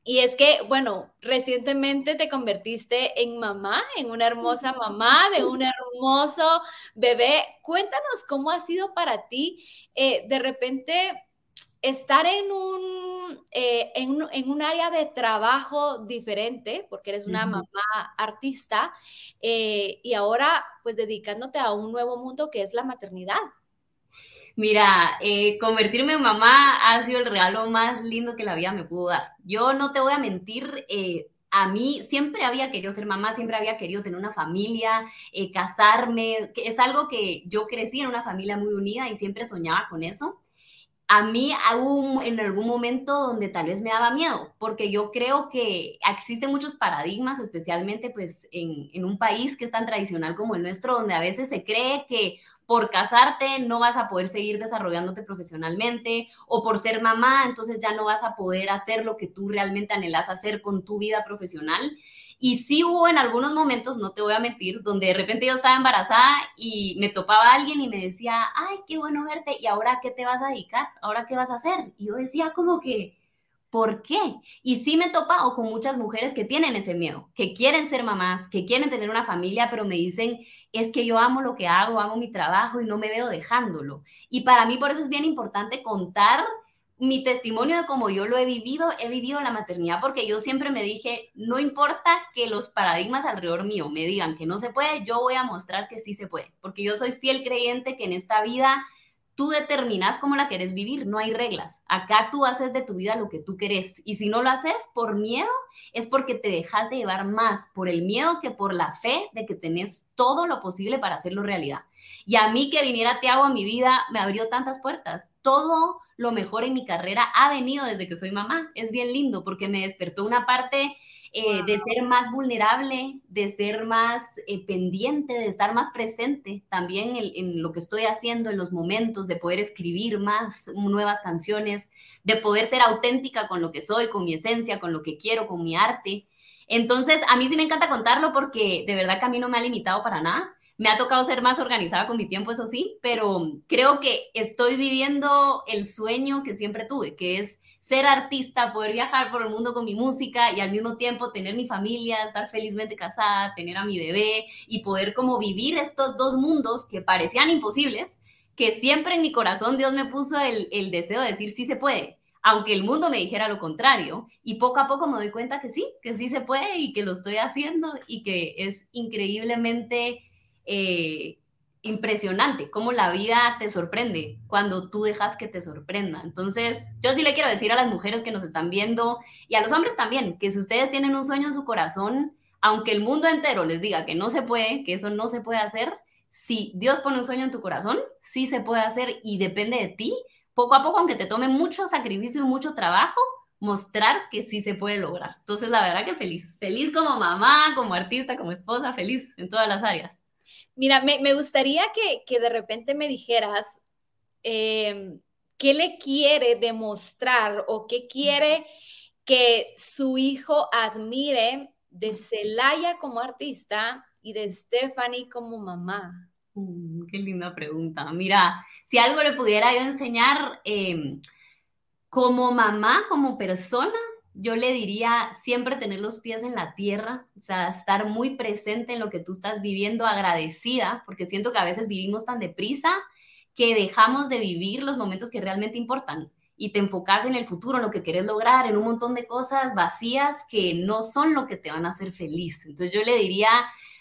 Y es que, bueno, recientemente te convertiste en mamá, en una hermosa mamá de un hermoso bebé. Cuéntanos cómo ha sido para ti eh, de repente estar en un, eh, en, un, área de trabajo diferente, porque eres una mamá artista, eh, y ahora pues dedicándote a un nuevo mundo que es la maternidad. Mira, eh, convertirme en mamá ha sido el regalo más lindo que la vida me pudo dar. Yo no te voy a mentir, a mí siempre había querido ser mamá, siempre había querido tener una familia, casarme, que es algo que yo crecí en una familia muy unida y siempre soñaba con eso a mí hubo en algún momento donde tal vez me daba miedo, porque yo creo que existen muchos paradigmas, especialmente pues en, en, un país que es tan tradicional como el nuestro, donde a veces se cree que por casarte no vas a poder seguir desarrollándote profesionalmente, o por ser mamá, entonces ya no vas a poder hacer lo que tú realmente anhelas hacer con tu vida profesional. Y sí hubo en algunos momentos, no te voy a mentir, donde de repente yo estaba embarazada y me topaba alguien y me decía, ay, qué bueno verte, ¿y ahora qué te vas a dedicar? ¿Ahora qué vas a hacer? Y yo decía como que, ¿por qué? Y sí me he topado con muchas mujeres que tienen ese miedo, que quieren ser mamás, que quieren tener una familia, pero me dicen, es que yo amo lo que hago, amo mi trabajo y no me veo dejándolo. Y para mí por eso es bien importante contar mi testimonio de cómo yo lo he vivido, he vivido la maternidad porque yo siempre me dije, no importa que los paradigmas alrededor mío me digan que no se puede, yo voy a mostrar que sí se puede, porque yo soy fiel creyente que en esta vida tú determinas cómo la quieres vivir, no hay reglas. Acá tú haces de tu vida lo que tú querés y si no lo haces por miedo, es porque te dejas de llevar más por el miedo que por la fe de que tenés todo lo posible para hacerlo realidad. Y a mí que viniera Tiago a mi vida me abrió tantas puertas. Todo lo mejor en mi carrera ha venido desde que soy mamá. Es bien lindo porque me despertó una parte eh, de ser más vulnerable, de ser más eh, pendiente, de estar más presente también en, en, lo que estoy haciendo, en los momentos, de poder escribir más nuevas canciones, de poder ser auténtica con lo que soy, con mi esencia, con lo que quiero, con mi arte. Entonces, a mí sí me encanta contarlo porque de verdad que a mí no me ha limitado para nada. Me ha tocado ser más organizada con mi tiempo, eso sí, pero creo que estoy viviendo el sueño que siempre tuve, que es ser artista, poder viajar por el mundo con mi música y al mismo tiempo tener mi familia, estar felizmente casada, tener a mi bebé y poder como vivir estos dos mundos que parecían imposibles, que siempre en mi corazón Dios me puso el, deseo de decir sí se puede, aunque el mundo me dijera lo contrario. Y poco a poco me doy cuenta que sí, que sí se puede y que lo estoy haciendo y que es increíblemente eh, impresionante cómo la vida te sorprende cuando tú dejas que te sorprenda. Entonces, yo sí le quiero decir a las mujeres que nos están viendo y a los hombres también, que si ustedes tienen un sueño en su corazón, aunque el mundo entero les diga que no se puede, que eso no se puede hacer, si Dios pone un sueño en tu corazón, sí se puede hacer y depende de ti, poco a poco, aunque te tome mucho sacrificio y mucho trabajo, mostrar que sí se puede lograr. Entonces, la verdad que feliz, feliz como mamá, como artista, como esposa, feliz en todas las áreas. Mira, me, gustaría que, de repente me dijeras em, qué le quiere demostrar o qué quiere que su hijo admire de Celaya como artista y de Stephanie como mamá. Mm, qué linda pregunta. Mira, si algo le pudiera yo enseñar em, como mamá, como persona, yo le diría siempre tener los pies en la tierra, o sea, estar muy presente en lo que tú estás viviendo, agradecida, porque siento que a veces vivimos tan deprisa que dejamos de vivir los momentos que realmente importan y te enfocas en el futuro, en lo que quieres lograr, en un montón de cosas vacías que no son lo que te van a hacer feliz. Entonces yo le diría,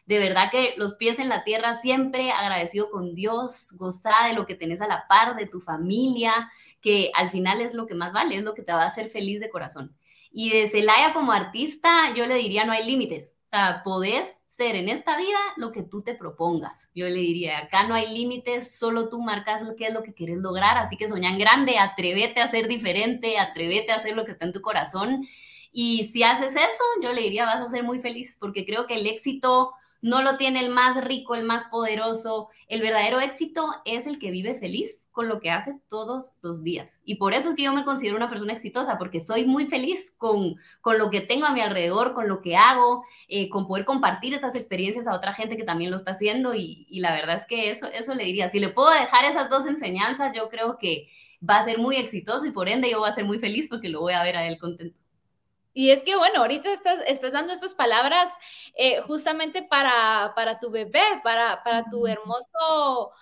de verdad que los pies en la tierra, siempre agradecido con Dios, gozar de lo que tenés a la par, de tu familia, que al final es lo que más vale, es lo que te va a hacer feliz de corazón. Y de Celaya como artista, yo le diría, no hay límites. O sea, podés ser en esta vida lo que tú te propongas. Yo le diría, acá no hay límites, solo tú marcas lo que es lo que quieres lograr. Así que soñan grande, atrévete a ser diferente, atrévete a hacer lo que está en tu corazón. Y si haces eso, yo le diría, vas a ser muy feliz, porque creo que el éxito no lo tiene el más rico, el más poderoso. El verdadero éxito es el que vive feliz con lo que hace todos los días. Y por eso es que yo me considero una persona exitosa, porque soy muy feliz con, con lo que tengo a mi alrededor, con lo que hago, eh, con poder compartir estas experiencias a otra gente que también lo está haciendo. Y, y, la verdad es que eso, eso le diría, si le puedo dejar esas dos enseñanzas, yo creo que va a ser muy exitoso y por ende yo voy a ser muy feliz porque lo voy a ver a él contento. Y es que, bueno, ahorita estás, estás dando estas palabras eh, justamente para, para tu bebé, para, para tu hermoso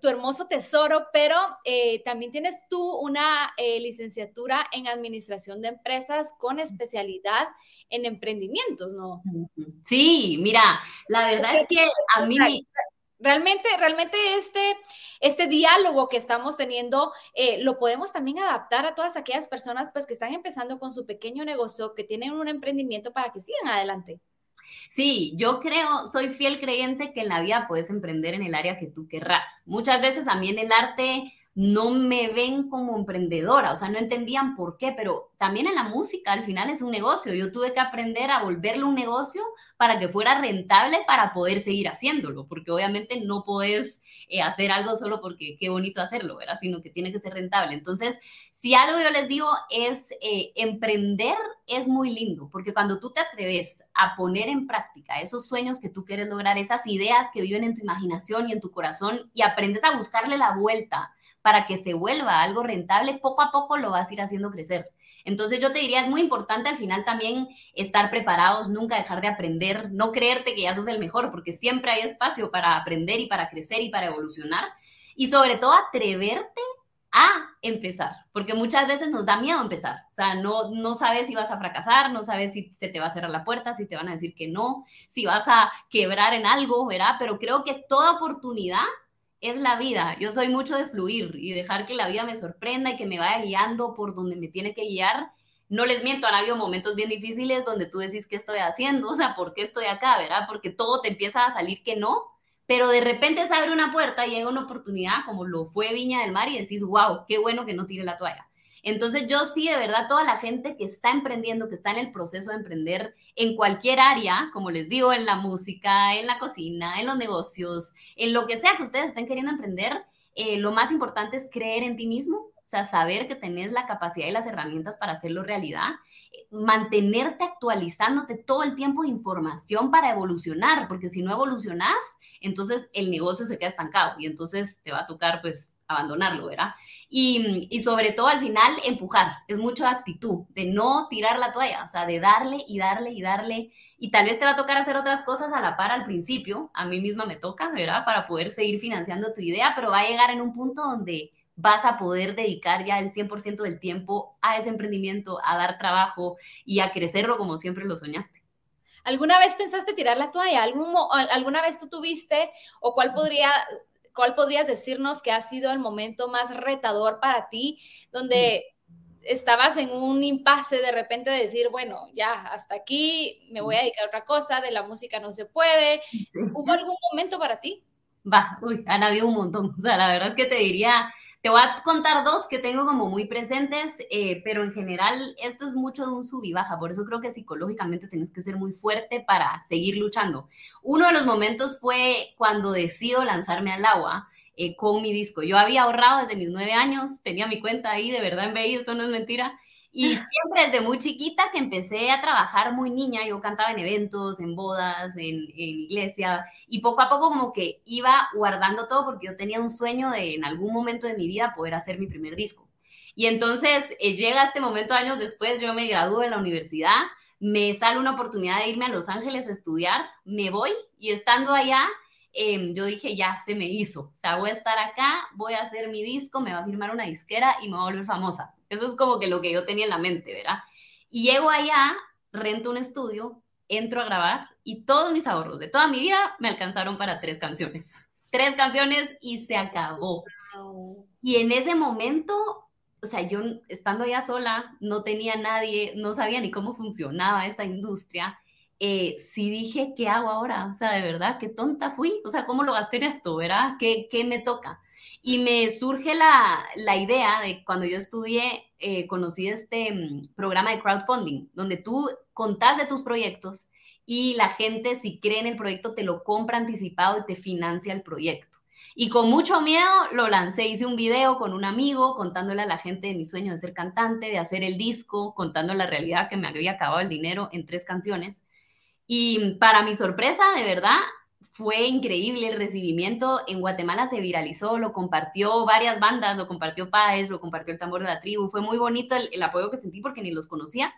tu hermoso tesoro, pero eh, también tienes tú una eh, licenciatura en administración de empresas con especialidad en emprendimientos, ¿no? Sí, mira, la verdad es que a mí... Realmente, realmente este, este diálogo que estamos teniendo eh, lo podemos también adaptar a todas aquellas personas pues, que están empezando con su pequeño negocio, que tienen un emprendimiento para que sigan adelante. Sí, yo creo, soy fiel creyente que en la vida puedes emprender en el área que tú querrás. Muchas veces a mí en el arte no me ven como emprendedora, o sea, no entendían por qué, pero también en la música al final es un negocio. Yo tuve que aprender a volverlo un negocio para que fuera rentable para poder seguir haciéndolo, porque obviamente no puedes eh, hacer algo solo porque qué bonito hacerlo, ¿verdad? Sino que tiene que ser rentable. Entonces, si algo yo les digo es eh, emprender es muy lindo, porque cuando tú te atreves a poner en práctica esos sueños que tú quieres lograr, esas ideas que viven en tu imaginación y en tu corazón y aprendes a buscarle la vuelta para que se vuelva algo rentable, poco a poco lo vas a ir haciendo crecer. Entonces yo te diría, es muy importante al final también estar preparados, nunca dejar de aprender, no creerte que ya sos el mejor, porque siempre hay espacio para aprender y para crecer y para evolucionar. Y sobre todo atreverte a empezar, porque muchas veces nos da miedo empezar, o sea, no, no sabes si vas a fracasar, no sabes si se te va a cerrar la puerta, si te van a decir que no, si vas a quebrar en algo, ¿verdad? Pero creo que toda oportunidad es la vida. Yo soy mucho de fluir y dejar que la vida me sorprenda y que me vaya guiando por donde me tiene que guiar. No les miento, han habido momentos bien difíciles donde tú decís qué estoy haciendo, o sea, ¿por qué estoy acá, verdad? Porque todo te empieza a salir que no, pero de repente se abre una puerta y llega una oportunidad como lo fue Viña del Mar y decís, wow, qué bueno que no tire la toalla. Entonces yo sí, de verdad, toda la gente que está emprendiendo, que está en el proceso de emprender en cualquier área, como les digo, en la música, en la cocina, en los negocios, en lo que sea que ustedes estén queriendo emprender, eh, lo más importante es creer en ti mismo, o sea, saber que tenés la capacidad y las herramientas para hacerlo realidad, mantenerte actualizándote todo el tiempo de información para evolucionar, porque si no evolucionás, entonces el negocio se queda estancado y entonces te va a tocar pues abandonarlo, ¿verdad? Y, y, sobre todo al final empujar, es mucho de actitud, de no tirar la toalla, o sea, de darle y darle y darle. Y tal vez te va a tocar hacer otras cosas a la par al principio, a mí misma me toca, ¿verdad? Para poder seguir financiando tu idea, pero va a llegar en un punto donde vas a poder dedicar ya el 100% del tiempo a ese emprendimiento, a dar trabajo y a crecerlo como siempre lo soñaste. ¿Alguna vez pensaste tirar la toalla? ¿Algún, ¿Alguna vez tú tuviste o cuál, podría, cuál podrías decirnos que ha sido el momento más retador para ti, donde estabas en un impasse de repente de decir, bueno, ya, hasta aquí me voy a dedicar a otra cosa, de la música no se puede? [laughs] ¿Hubo algún momento para ti? Va, uy, han habido un montón. O sea, la verdad es que te diría, te voy a contar dos que tengo como muy presentes, eh, pero en general esto es mucho de un sub y baja, por eso creo que psicológicamente tienes que ser muy fuerte para seguir luchando. Uno de los momentos fue cuando decido lanzarme al agua eh, con mi disco. Yo había ahorrado desde mis nueve años, tenía mi cuenta ahí, de verdad en BI, esto no es mentira, y [laughs] siempre desde muy chiquita que empecé a trabajar muy niña, yo cantaba en eventos, en bodas, en, iglesia, y poco a poco como que iba guardando todo porque yo tenía un sueño de en algún momento de mi vida poder hacer mi primer disco. Y entonces eh, llega este momento años después, yo me gradúo en la universidad, me sale una oportunidad de irme a Los Ángeles a estudiar, me voy y estando allá, em, yo dije, ya se me hizo, o sea, voy a estar acá, voy a hacer mi disco, me va a firmar una disquera y me voy a volver famosa. Eso es como que lo que yo tenía en la mente, ¿verdad? Y llego allá, rento un estudio, entro a grabar y todos mis ahorros de toda mi vida me alcanzaron para tres canciones. [laughs] Tres canciones y se acabó. Y en ese momento, o sea, yo estando allá sola, no tenía nadie, no sabía ni cómo funcionaba esta industria. Eh, sí dije, ¿qué hago ahora? O sea, de verdad, qué tonta fui. O sea, ¿cómo lo gasté en esto, verdad? ¿Qué, qué me toca? Y me surge la, la idea de cuando yo estudié, eh, conocí este mm, programa de crowdfunding, donde tú contás de tus proyectos y la gente, si cree en el proyecto, te lo compra anticipado y te financia el proyecto. Y con mucho miedo lo lancé, hice un video con un amigo contándole a la gente de mi sueño de ser cantante, de hacer el disco, contando la realidad que me había acabado el dinero en tres canciones. Y para mi sorpresa, de verdad, fue increíble el recibimiento. En Guatemala se viralizó, lo compartió varias bandas, lo compartió Paez, lo compartió el tambor de la tribu. Fue muy bonito el, apoyo que sentí porque ni los conocía.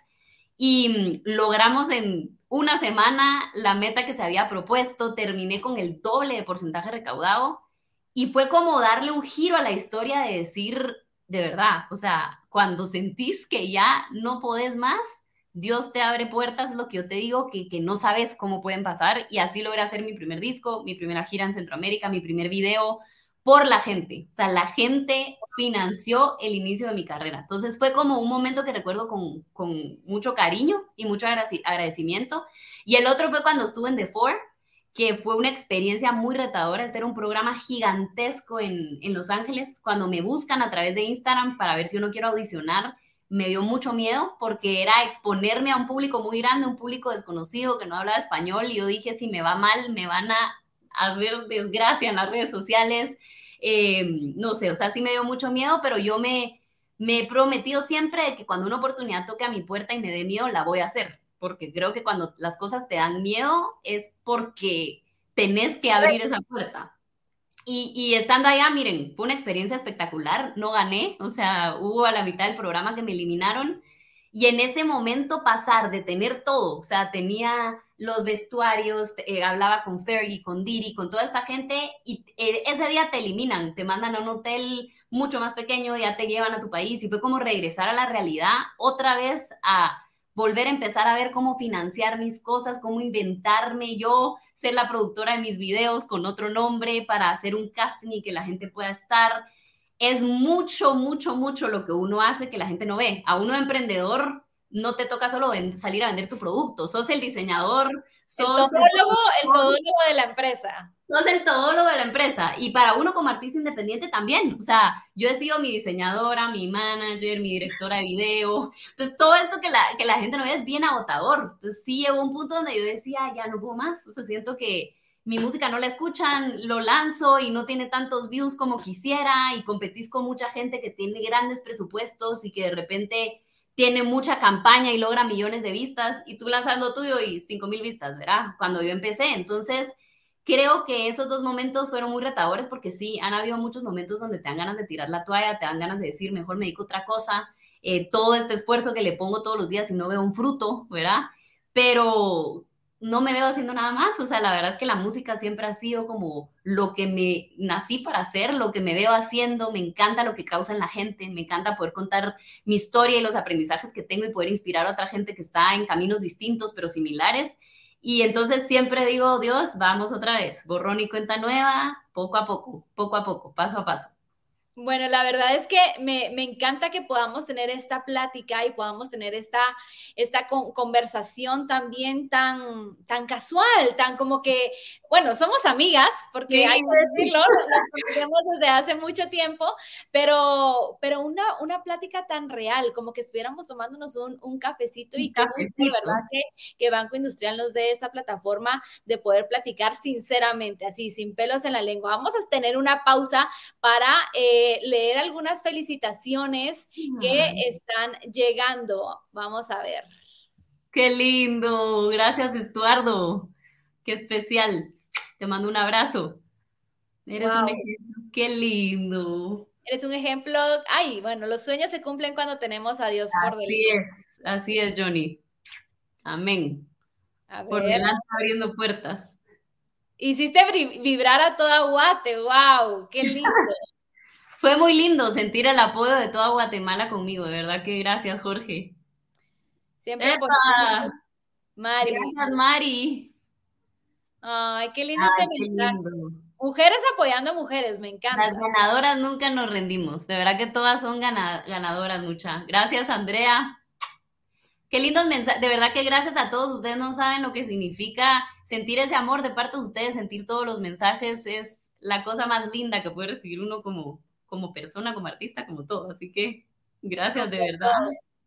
Y mm, logramos en una semana la meta que se había propuesto. Terminé con el doble de porcentaje recaudado. Y fue como darle un giro a la historia de decir, de verdad, o sea, cuando sentís que ya no podés más, Dios te abre puertas, lo que yo te digo, que, que, no sabes cómo pueden pasar. Y así logré hacer mi primer disco, mi primera gira en Centroamérica, mi primer video por la gente. O sea, la gente financió el inicio de mi carrera. Entonces fue como un momento que recuerdo con, con mucho cariño y mucho agradecimiento. Y el otro fue cuando estuve en The Four, que fue una experiencia muy retadora. Este era un programa gigantesco en, en Los Ángeles. Cuando me buscan a través de Instagram para ver si uno quiero audicionar, me dio mucho miedo porque era exponerme a un público muy grande, un público desconocido que no hablaba español y yo dije, si me va mal, me van a hacer desgracia en las redes sociales. Eh, no sé, o sea, sí me dio mucho miedo, pero yo me, me he prometido siempre de que cuando una oportunidad toque a mi puerta y me dé miedo, la voy a hacer, porque creo que cuando las cosas te dan miedo es porque tenés que abrir esa puerta. Y, estando allá, miren, fue una experiencia espectacular, no gané, o sea, hubo a la mitad del programa que me eliminaron y en ese momento pasar de tener todo, o sea, tenía los vestuarios, eh, hablaba con Fergie, con Diri, con toda esta gente y eh, ese día te eliminan, te mandan a un hotel mucho más pequeño, ya te llevan a tu país y fue como regresar a la realidad otra vez a volver a empezar a ver cómo financiar mis cosas, cómo inventarme yo, ser la productora de mis videos con otro nombre para hacer un casting y que la gente pueda estar. Es mucho, mucho, mucho lo que uno hace que la gente no ve. A uno de emprendedor no te toca solo salir a vender tu producto, sos el diseñador, sos el todólogo, el, todólogo de la empresa. Sos el todólogo de la empresa. Y para uno como artista independiente también. O sea, yo he sido mi diseñadora, mi manager, mi directora de video. Entonces, todo esto que la, que la gente no ve es bien agotador. Entonces, sí llegó un punto donde yo decía, ya no puedo más. O sea, siento que mi música no la escuchan, lo lanzo y no tiene tantos views como quisiera y competís con mucha gente que tiene grandes presupuestos y que de repente tiene mucha campaña y logra millones de vistas y tú lanzando tuyo y cinco mil vistas, ¿verdad? Cuando yo empecé. Entonces, creo que esos dos momentos fueron muy retadores porque sí, han habido muchos momentos donde te dan ganas de tirar la toalla, te dan ganas de decir, mejor me dedico otra cosa, eh, todo este esfuerzo que le pongo todos los días y no veo un fruto, ¿verdad? Pero no me veo haciendo nada más, o sea, la verdad es que la música siempre ha sido como lo que me nací para hacer, lo que me veo haciendo, me encanta lo que causa en la gente, me encanta poder contar mi historia y los aprendizajes que tengo y poder inspirar a otra gente que está en caminos distintos pero similares. Y entonces siempre digo, Dios, vamos otra vez, borrón y cuenta nueva, poco a poco, poco a poco, paso a paso. Bueno, la verdad es que me, encanta que podamos tener esta plática y podamos tener esta, esta conversación también tan, tan casual, tan como que, bueno, somos amigas, porque hay que decirlo, nos conocemos desde hace mucho tiempo, pero, pero una, una plática tan real, como que estuviéramos tomándonos un, un cafecito y que, ¿verdad? Que, que Banco Industrial nos dé esta plataforma de poder platicar sinceramente, así, sin pelos en la lengua. Vamos a tener una pausa para... Eh, leer algunas felicitaciones que están llegando. Vamos a ver. Qué lindo. Gracias, Estuardo. Qué especial. Te mando un abrazo. Eres un ejemplo. Qué lindo. Eres un ejemplo. Ay, bueno, los sueños se cumplen cuando tenemos a Dios por delante. Así es, así es, Johnny. Amén. por delante abriendo puertas. Hiciste vibrar a toda Guate, wow, qué lindo. [laughs] Fue muy lindo sentir el apoyo de toda Guatemala conmigo, de verdad que gracias, Jorge. Siempre Mari. Gracias, Mari. Ay, qué lindo Lindo. Mujeres apoyando a mujeres, me encanta. Las ganadoras nunca nos rendimos, de verdad que todas son ganadoras, mucha. Gracias, Andrea. Qué lindos mensajes, de verdad que gracias a todos ustedes no saben lo que significa sentir ese amor de parte de ustedes, sentir todos los mensajes, es la cosa más linda que puede recibir uno como, como persona, como artista, como todo. Así que gracias, de verdad.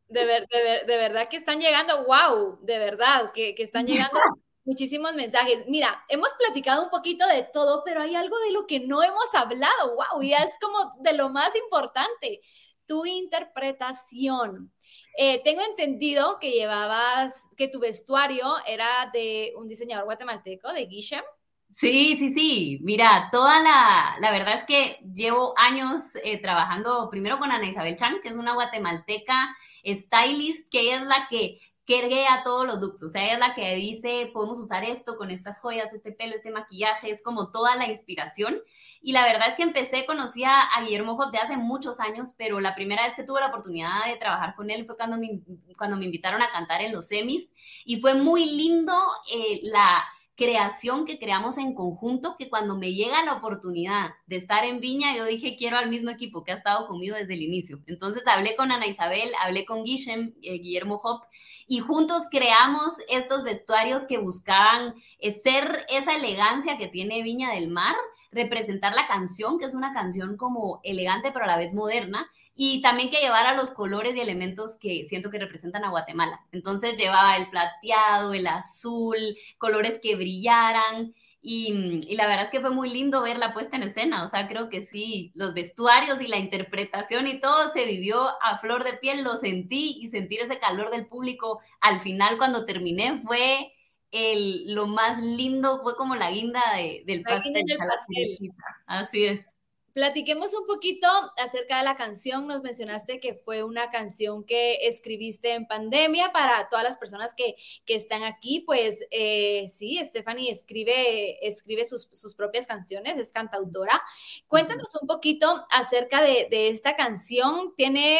De, de, verdad que están llegando, wow, de verdad, que, que están llegando [laughs] muchísimos mensajes. Mira, hemos platicado un poquito de todo, pero hay algo de lo que no hemos hablado, wow, ya es como de lo más importante, tu interpretación. Eh, tengo entendido que llevabas, que tu vestuario era de un diseñador guatemalteco, de Guishem. Sí, sí, sí. Mira, toda la, la verdad es que llevo años eh, trabajando primero con Ana Isabel Chan, que es una guatemalteca stylist, que es la que crea todos los looks, o sea, es la que dice, podemos usar esto con estas joyas, este pelo, este maquillaje, es como toda la inspiración. Y la verdad es que empecé, conocía a Guillermo Hop de hace muchos años, pero la primera vez que tuve la oportunidad de trabajar con él fue cuando me, cuando me invitaron a cantar en los semis y fue muy lindo eh, la creación que creamos en conjunto, que cuando me llega la oportunidad de estar en Viña, yo dije, quiero al mismo equipo que ha estado conmigo desde el inicio. Entonces hablé con Ana Isabel, hablé con Guillem, eh, Guillermo Hop, y juntos creamos estos vestuarios que buscaban eh, ser esa elegancia que tiene Viña del Mar, representar la canción, que es una canción como elegante pero a la vez moderna, y también que llevara los colores y elementos que siento que representan a Guatemala. Entonces llevaba el plateado, el azul, colores que brillaran. Y, la verdad es que fue muy lindo ver la puesta en escena, o sea, creo que sí, los vestuarios y la interpretación y todo se vivió a flor de piel, lo sentí y sentir ese calor del público al final cuando terminé fue el, lo más lindo, fue como la guinda del pastel. pastel. Así es. Platiquemos un poquito acerca de la canción. Nos mencionaste que fue una canción que escribiste en pandemia para todas las personas que, que están aquí. Pues eh, sí, Stephanie escribe, escribe sus, sus, propias canciones, es cantautora. Cuéntanos un poquito acerca de, de esta canción. ¿Tiene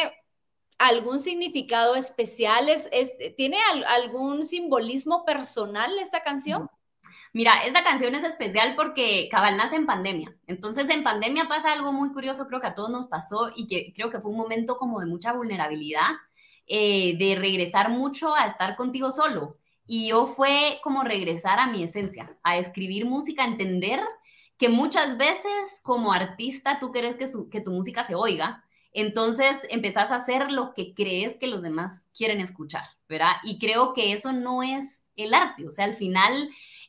algún significado especial? ¿Es, tiene algún simbolismo personal esta canción? Mira, esta canción es especial porque Cabal nace en pandemia. Entonces, en pandemia pasa algo muy curioso, creo que a todos nos pasó y que creo que fue un momento como de mucha vulnerabilidad, eh, de regresar mucho a estar contigo solo. Y yo fue como regresar a mi esencia, a escribir música, a entender que muchas veces como artista tú quieres que, que tu música se oiga, entonces empezás a hacer lo que crees que los demás quieren escuchar, ¿verdad? Y creo que eso no es el arte, o sea, al final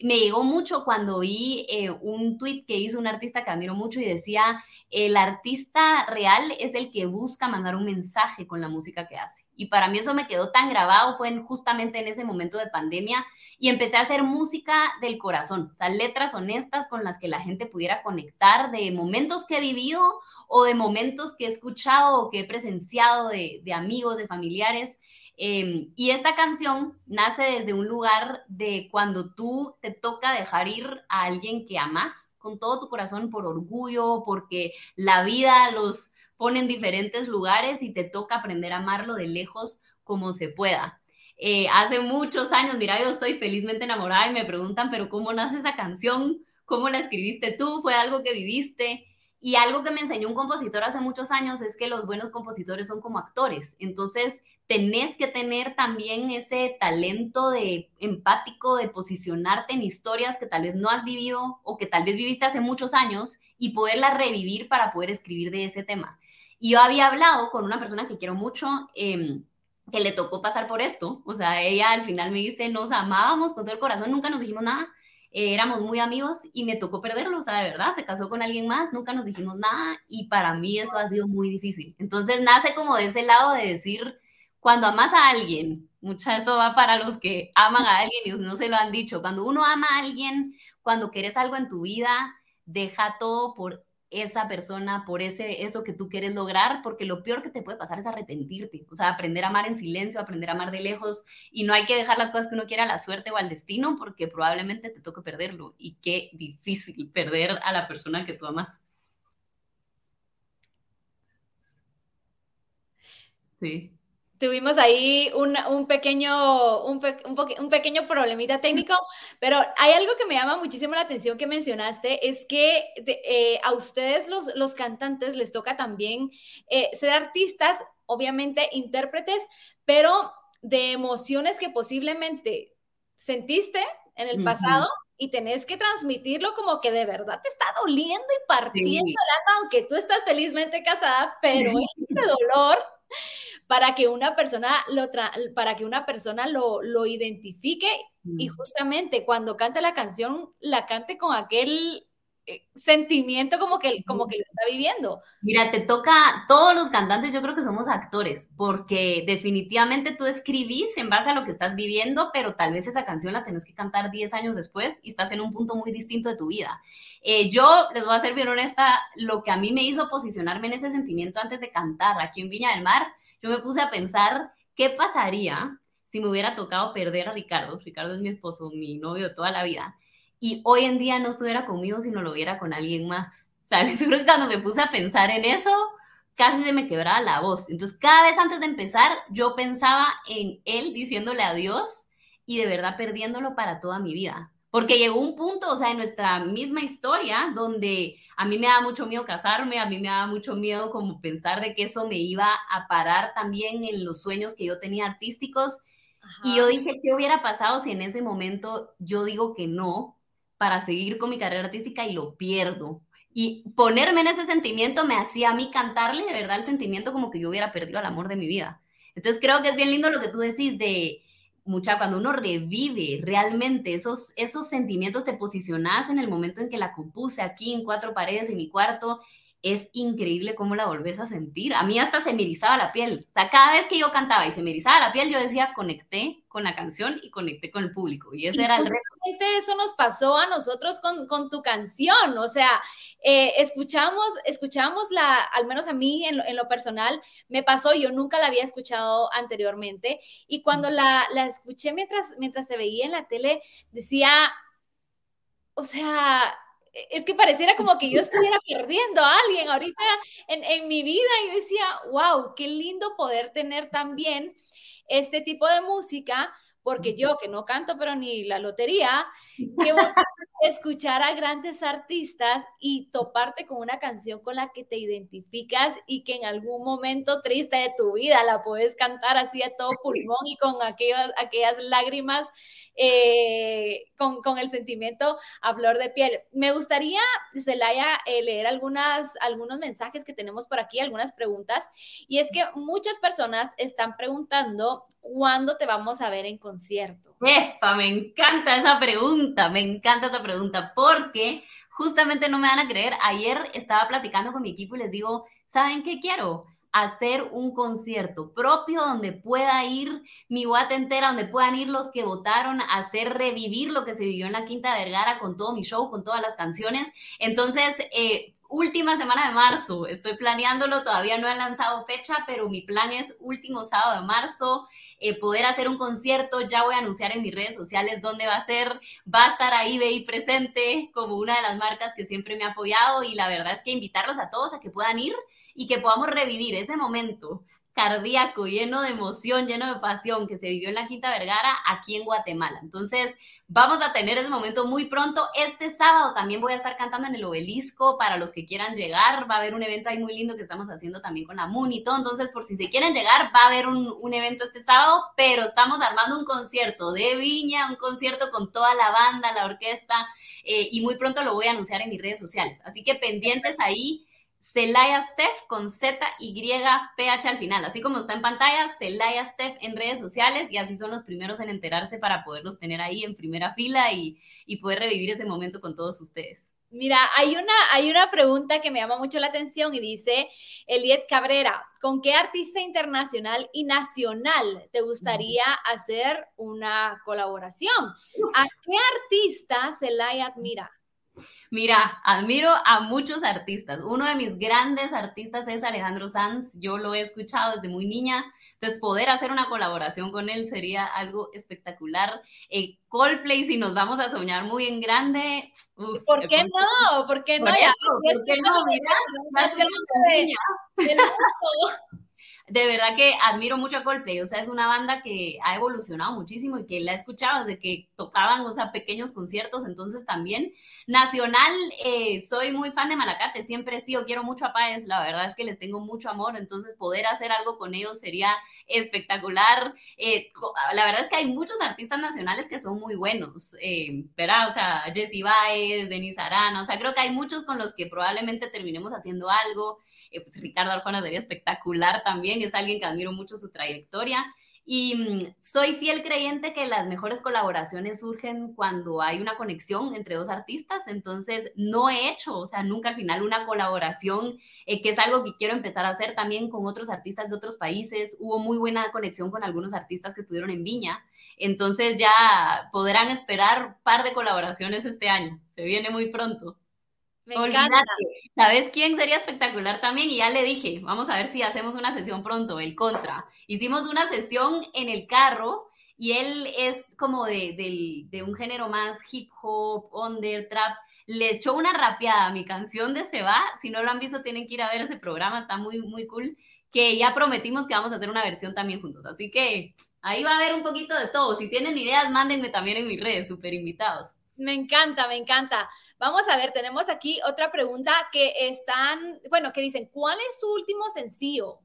me llegó mucho cuando vi eh, un tweet que hizo un artista que admiro mucho y decía, el artista real es el que busca mandar un mensaje con la música que hace. Y para mí eso me quedó tan grabado, fue justamente en ese momento de pandemia y empecé a hacer música del corazón, o sea, letras honestas con las que la gente pudiera conectar de momentos que he vivido o de momentos que he escuchado o que he presenciado de amigos, de familiares. Em, y esta canción nace desde un lugar de cuando tú te toca dejar ir a alguien que amas con todo tu corazón por orgullo, porque la vida los pone en diferentes lugares y te toca aprender a amarlo de lejos como se pueda. Eh, hace muchos años, mira, yo estoy felizmente enamorada y me preguntan, pero ¿cómo nace esa canción? ¿Cómo la escribiste tú? ¿Fue algo que viviste? Y algo que me enseñó un compositor hace muchos años es que los buenos compositores son como actores. Entonces, tenés que tener también ese talento de empático, de posicionarte en historias que tal vez no has vivido o que tal vez viviste hace muchos años y poderlas revivir para poder escribir de ese tema. Y yo había hablado con una persona que quiero mucho, em, que le tocó pasar por esto. O sea, ella al final me dice, nos amábamos con todo el corazón, nunca nos dijimos nada, eh, éramos muy amigos y me tocó perderlo, o sea, de verdad, se casó con alguien más, nunca nos dijimos nada y para mí eso ha sido muy difícil. Entonces nace como de ese lado de decir, cuando amas a alguien, mucho esto va para los que aman a alguien y no se lo han dicho, cuando uno ama a alguien, cuando quieres algo en tu vida, deja todo por esa persona, por ese, eso que tú quieres lograr, porque lo peor que te puede pasar es arrepentirte, o sea, aprender a amar en silencio, aprender a amar de lejos, y no hay que dejar las cosas que uno quiera a la suerte o al destino, porque probablemente te toque perderlo, y qué difícil perder a la persona que tú amas. Sí. Tuvimos ahí un, un pequeño, un, un, pequeño problemita técnico, pero hay algo que me llama muchísimo la atención que mencionaste, es que eh, a ustedes los, los cantantes les toca también eh, ser artistas, obviamente intérpretes, pero de emociones que posiblemente sentiste en el pasado y tenés que transmitirlo como que de verdad te está doliendo y partiendo el alma, aunque tú estás felizmente casada, pero [laughs] ese dolor para que una persona lo, para que una persona lo, lo identifique y mm. justamente cuando cante la canción, la cante con aquel sentimiento como que, como que lo está viviendo. Mira, te toca, todos los cantantes yo creo que somos actores, porque definitivamente tú escribís en base a lo que estás viviendo, pero tal vez esa canción la tenés que cantar 10 años después y estás en un punto muy distinto de tu vida. Eh, yo les voy a ser bien honesta, lo que a mí me hizo posicionarme en ese sentimiento antes de cantar aquí en Viña del Mar, yo me puse a pensar qué pasaría si me hubiera tocado perder a Ricardo. Ricardo es mi esposo, mi novio de toda la vida. Y hoy en día no estuviera conmigo si no lo viera con alguien más. ¿Sabes? [laughs] Creo que cuando me puse a pensar en eso, casi se me quebraba la voz. Entonces, cada vez antes de empezar, yo pensaba en él diciéndole adiós y de verdad perdiéndolo para toda mi vida. Porque llegó un punto, o sea, en nuestra misma historia, donde a mí me da mucho miedo casarme, a mí me da mucho miedo como pensar de que eso me iba a parar también en los sueños que yo tenía artísticos. Y yo dije, ¿qué hubiera pasado si en ese momento yo digo que no para seguir con mi carrera artística y lo pierdo? Y ponerme en ese sentimiento me hacía a mí cantarle de verdad el sentimiento como que yo hubiera perdido el amor de mi vida. Entonces creo que es bien lindo lo que tú decís de mucha, cuando uno revive realmente esos, esos sentimientos, te posicionas en el momento en que la compuse aquí en cuatro paredes en mi cuarto es increíble cómo la volvés a sentir. A mí hasta se me erizaba la piel. O sea, cada vez que yo cantaba y se me erizaba la piel, yo decía, conecté con la canción y conecté con el público. Y ese era el reto. Eso nos pasó a nosotros con, con tu canción. O sea, eh, escuchamos, escuchamos la, al menos a mí en lo, en lo, personal, me pasó, yo nunca la había escuchado anteriormente. Y cuando la, la escuché mientras, mientras se veía en la tele, decía, o sea, es que pareciera como que yo estuviera perdiendo a alguien ahorita en, en, mi vida y decía, wow, qué lindo poder tener también este tipo de música, porque yo que no canto pero ni la lotería, qué [laughs] escuchar a grandes artistas y toparte con una canción con la que te identificas y que en algún momento triste de tu vida la puedes cantar así a todo pulmón y con aquellas, lágrimas, eh, con, con, el sentimiento a flor de piel. Me gustaría, Celaya, eh, leer algunas, algunos mensajes que tenemos por aquí, algunas preguntas, y es que muchas personas están preguntando cuándo te vamos a ver en concierto. Epa, me encanta esa pregunta, me encanta esa pregunta, porque justamente no me van a creer, ayer estaba platicando con mi equipo y les digo, ¿saben qué quiero? hacer un concierto propio donde pueda ir mi guata entera, donde puedan ir los que votaron, hacer revivir lo que se vivió en la Quinta Vergara con todo mi show, con todas las canciones. Entonces, eh, última semana de marzo. Estoy planeándolo, todavía no he lanzado fecha, pero mi plan es último sábado de marzo, eh, poder hacer un concierto. Ya voy a anunciar en mis redes sociales dónde va a ser. Va a estar ahí BI presente como una de las marcas que siempre me ha apoyado y la verdad es que invitarlos a todos a que puedan ir y que podamos revivir ese momento cardíaco, lleno de emoción, lleno de pasión que se vivió en la Quinta Vergara aquí en Guatemala. Entonces, vamos a tener ese momento muy pronto. Este sábado también voy a estar cantando en el obelisco para los que quieran llegar. Va a haber un evento ahí muy lindo que estamos haciendo también con la MUN y todo. Entonces, por si se quieren llegar, va a haber un, evento este sábado, pero estamos armando un concierto de viña, un concierto con toda la banda, la orquesta, eh, y muy pronto lo voy a anunciar en mis redes sociales. Así que pendientes ahí Celaya Steph con Z Y PH al final, así como está en pantalla, Celaya Steph en redes sociales y así son los primeros en enterarse para poderlos tener ahí en primera fila y, y poder revivir ese momento con todos ustedes. Mira, hay una, hay una pregunta que me llama mucho la atención y dice Eliet Cabrera, ¿con qué artista internacional y nacional te gustaría hacer una colaboración? ¿A qué artista Celaya admira? Mira, admiro a muchos artistas. Uno de mis grandes artistas es Alejandro Sanz. Yo lo he escuchado desde muy niña. Entonces, poder hacer una colaboración con él sería algo espectacular. Eh, Coldplay, si nos vamos a soñar muy en grande. ¿Por qué no? ¿Por qué no? ¿Por qué no? De verdad que admiro mucho a Coldplay, o sea, es una banda que ha evolucionado muchísimo y que la he escuchado desde que tocaban, o sea, pequeños conciertos, entonces también. Nacional, eh, soy muy fan de Malacate, siempre he sido, quiero mucho a Páez, la verdad es que les tengo mucho amor, entonces poder hacer algo con ellos sería espectacular. Eh, la verdad es que hay muchos artistas nacionales que son muy buenos, eh, ¿verdad? O sea, Jesse Baez, Denis Arana, o sea, creo que hay muchos con los que probablemente terminemos haciendo algo. Eh, pues Ricardo Arjona sería espectacular también, es alguien que admiro mucho su trayectoria. Y mm, soy fiel creyente que las mejores colaboraciones surgen cuando hay una conexión entre dos artistas, entonces no he hecho, o sea, nunca al final una colaboración, eh, que es algo que quiero empezar a hacer también con otros artistas de otros países. Hubo muy buena conexión con algunos artistas que estuvieron en Viña, entonces ya podrán esperar un par de colaboraciones este año, se viene muy pronto. Me encanta. ¿Sabes quién sería espectacular también? Y ya le dije, vamos a ver si hacemos una sesión pronto, el Contra. Hicimos una sesión en el carro y él es como de, de un género más hip hop, under, trap. Le echó una rapeada a mi canción de Se va. Si no lo han visto, tienen que ir a ver ese programa, está muy, muy cool. Que ya prometimos que vamos a hacer una versión también juntos. Así que ahí va a haber un poquito de todo. Si tienen ideas, mándenme también en mis redes, súper invitados. Me encanta, me encanta. Vamos a ver, tenemos aquí otra pregunta que están, bueno, que dicen, ¿cuál es tu último sencillo?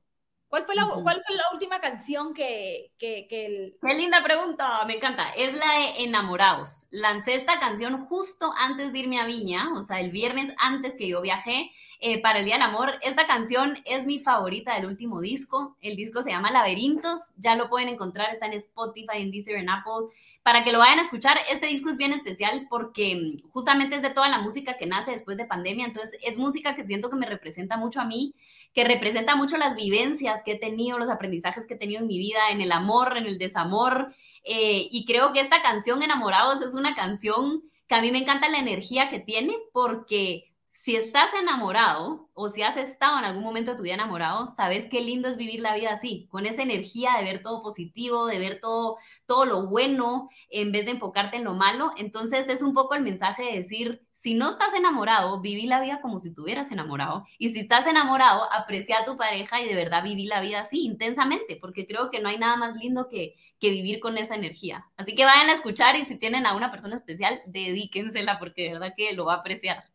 ¿Cuál fue la, ¿cuál fue la última canción que, que, que Qué linda pregunta, me encanta. Es la de Enamorados. Lancé esta canción justo antes de irme a Viña, o sea, el viernes antes que yo viajé eh, para el Día del Amor. Esta canción es mi favorita del último disco. El disco se llama Laberintos. Ya lo pueden encontrar, está en Spotify, en Deezer, en Apple para que lo vayan a escuchar. Este disco es bien especial porque mm, justamente es de toda la música que nace después de pandemia, entonces es música que siento que me representa mucho a mí, que representa mucho las vivencias que he tenido, los aprendizajes que he tenido en mi vida, en el amor, en el desamor, eh, y creo que esta canción, Enamorados, es una canción que a mí me encanta la energía que tiene porque si estás enamorado o si has estado en algún momento de tu vida enamorado, sabes qué lindo es vivir la vida así, con esa energía de ver todo positivo, de ver todo, todo lo bueno, en vez de enfocarte en lo malo. Entonces es un poco el mensaje de decir, si no estás enamorado, viví la vida como si estuvieras enamorado. Y si estás enamorado, aprecia a tu pareja y de verdad viví la vida así, intensamente, porque creo que no hay nada más lindo que, que vivir con esa energía. Así que vayan a escuchar y si tienen a una persona especial, dedíquensela porque de verdad que lo va a apreciar.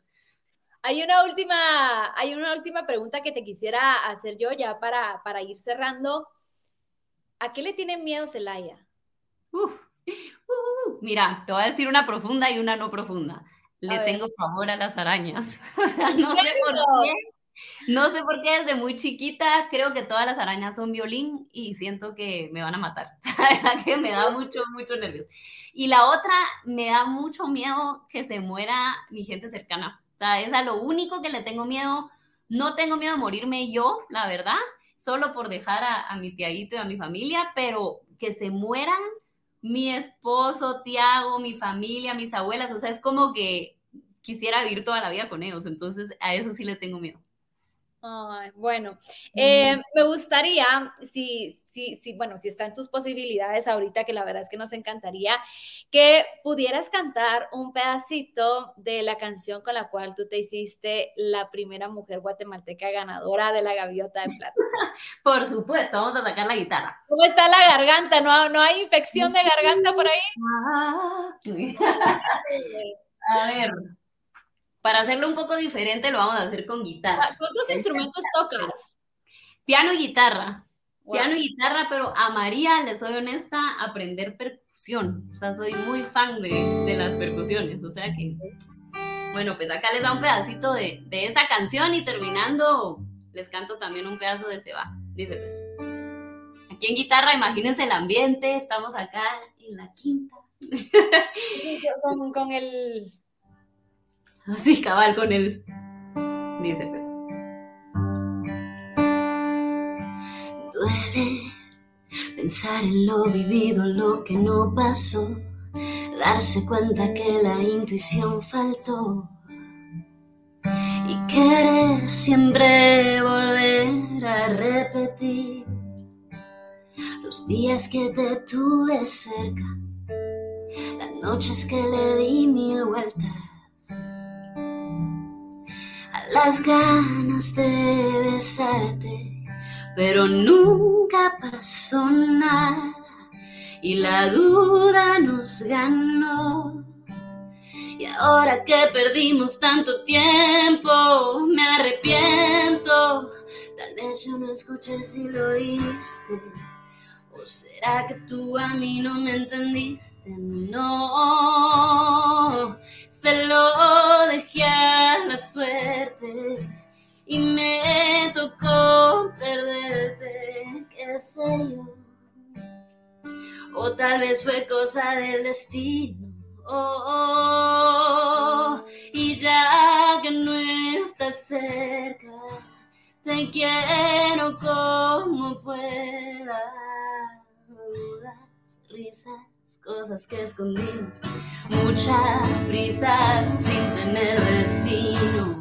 Hay una última, hay una última pregunta que te quisiera hacer yo ya para, para ir cerrando. ¿A qué le tienen miedo Celaya? mira, te voy a decir una profunda y una no profunda. Le tengo favor a las arañas. [laughs] no sé por qué. No sé por qué desde muy chiquita creo que todas las arañas son violín y siento que me van a matar. [laughs] que me da mucho, mucho nervios. Y la otra, me da mucho miedo que se muera mi gente cercana. O sea, es a lo único que le tengo miedo. No tengo miedo de morirme yo, la verdad, solo por dejar a, mi tiaguito y a mi familia, pero que se mueran mi esposo, Tiago, mi familia, mis abuelas. O sea, es como que quisiera vivir toda la vida con ellos. Entonces, a eso sí le tengo miedo bueno, eh, me gustaría, si, si, si, bueno, si está en tus posibilidades ahorita, que la verdad es que nos encantaría, que pudieras cantar un pedacito de la canción con la cual tú te hiciste la primera mujer guatemalteca ganadora de la Gaviota de Plata. [laughs] Por supuesto, vamos a sacar la guitarra. ¿Cómo está la garganta? ¿No, no hay infección de garganta por ahí? [laughs] [laughs] a ver. Para hacerlo un poco diferente, lo vamos a hacer con guitarra. ¿Cuántos instrumentos tocas? Piano y guitarra. Piano y guitarra, pero a María, le soy honesta, aprender percusión. O sea, soy muy fan de, las percusiones. O sea que, bueno, pues acá les da un pedacito de, de esa canción y terminando, les canto también un pedazo de Se va. Dice pues, aquí en guitarra, imagínense el ambiente, estamos acá en la quinta. [laughs] con, con el Así, cabal con él. Dice pues. Duele pensar en lo vivido, lo que no pasó, darse cuenta que la intuición faltó y querer siempre volver a repetir los días que te tuve cerca, las noches que le di mil vueltas las ganas de besarte, pero nunca pasó nada y la duda nos ganó. Y ahora que perdimos tanto tiempo, me arrepiento. Tal vez yo no escuché si lo oíste. ¿O será que tú a mí no me entendiste? No, se lo dejé a la suerte y me tocó perderte, qué sé yo. O tal vez fue cosa del destino. Oh, y ya que no estás cerca, te quiero como pueda. Dudas, risas cosas que escondimos, mucha prisa sin tener destino.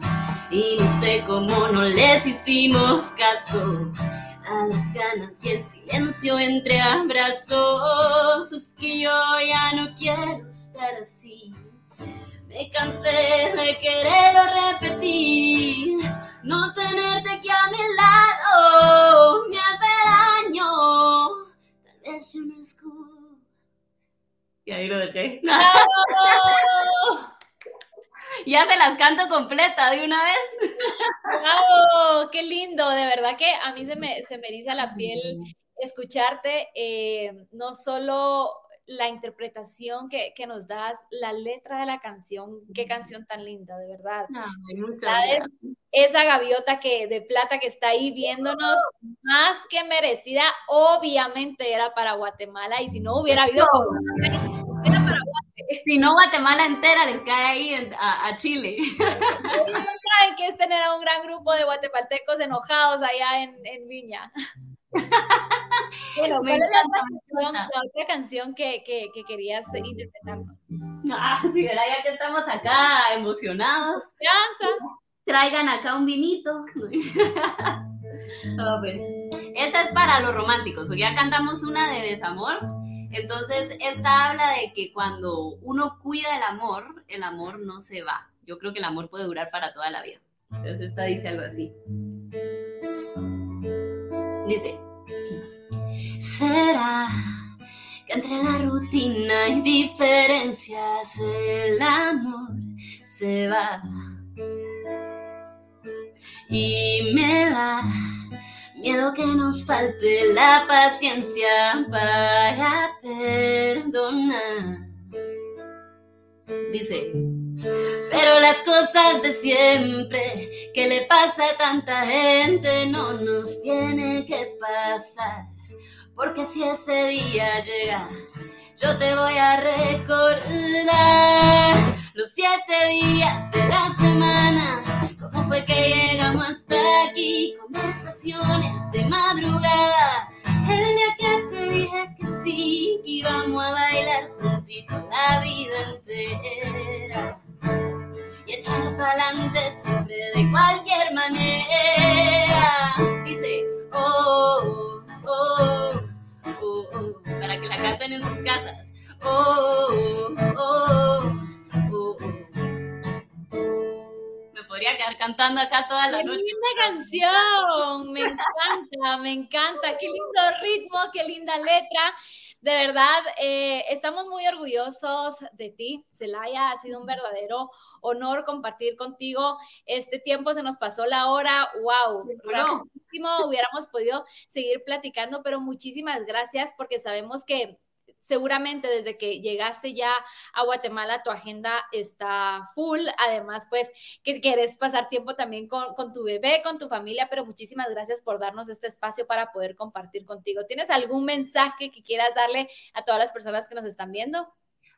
Y no sé cómo no les hicimos caso a las ganas y el silencio entre abrazos. Es que yo ya no quiero estar así. Me cansé de quererlo repetir. No tenerte aquí a mi lado me hace daño. Tal vez yo no escucho y ahí lo dejé. [laughs] ya se las canto completa de una vez. ¡Wow! ¡Qué lindo! De verdad que a mí se me, se me eriza la piel escucharte, eh, no solo la interpretación que, nos das, la letra de la canción, qué canción tan linda, de verdad. Esa gaviota que, de plata que está ahí viéndonos, más que merecida, obviamente era para Guatemala, y si no hubiera habido Si no, Guatemala entera les cae ahí a, Chile. saben que es tener a un gran grupo de guatemaltecos enojados allá en, en Viña. [laughs] bueno, ¿cuál es la, otra canción que, que, que querías interpretarnos? [laughs] Ah, sí, ¿verdad? Ya que estamos acá emocionados. Traigan acá un vinito. [laughs] Pues, esta es para los románticos, porque ya cantamos una de desamor. Entonces, esta habla de que cuando uno cuida el amor, el amor no se va. Yo creo que el amor puede durar para toda la vida. Entonces, esta dice algo así. Dice, será que entre la rutina y diferencias el amor se va. Y me da miedo que nos falte la paciencia para perdonar. Dice, pero las cosas de siempre que le pasa a tanta gente no nos tiene que pasar. Porque si ese día llega, yo te voy a recordar los siete días de la semana. ¿Cómo fue que llegamos hasta aquí? Conversaciones de madrugada. El día que te dije que sí, que íbamos a bailar juntitos la vida entera y echar pa'lante siempre de cualquier manera. Dice, oh, para que la canten en sus casas. Oh, oh, oh, oh. Me podría quedar cantando acá toda la noche. ¡Qué linda canción! Me encanta, me encanta. Qué lindo ritmo, qué linda letra. De verdad, eh, estamos muy orgullosos de ti, Celaya. Ha sido un verdadero honor compartir contigo este tiempo. Se nos pasó la hora. ¡Wow! Rapidísimo. Hubiéramos podido seguir platicando, pero muchísimas gracias porque sabemos que seguramente desde que llegaste ya a Guatemala tu agenda está full, además pues que quieres pasar tiempo también con, tu bebé, con tu familia, pero muchísimas gracias por darnos este espacio para poder compartir contigo. ¿Tienes algún mensaje que quieras darle a todas las personas que nos están viendo?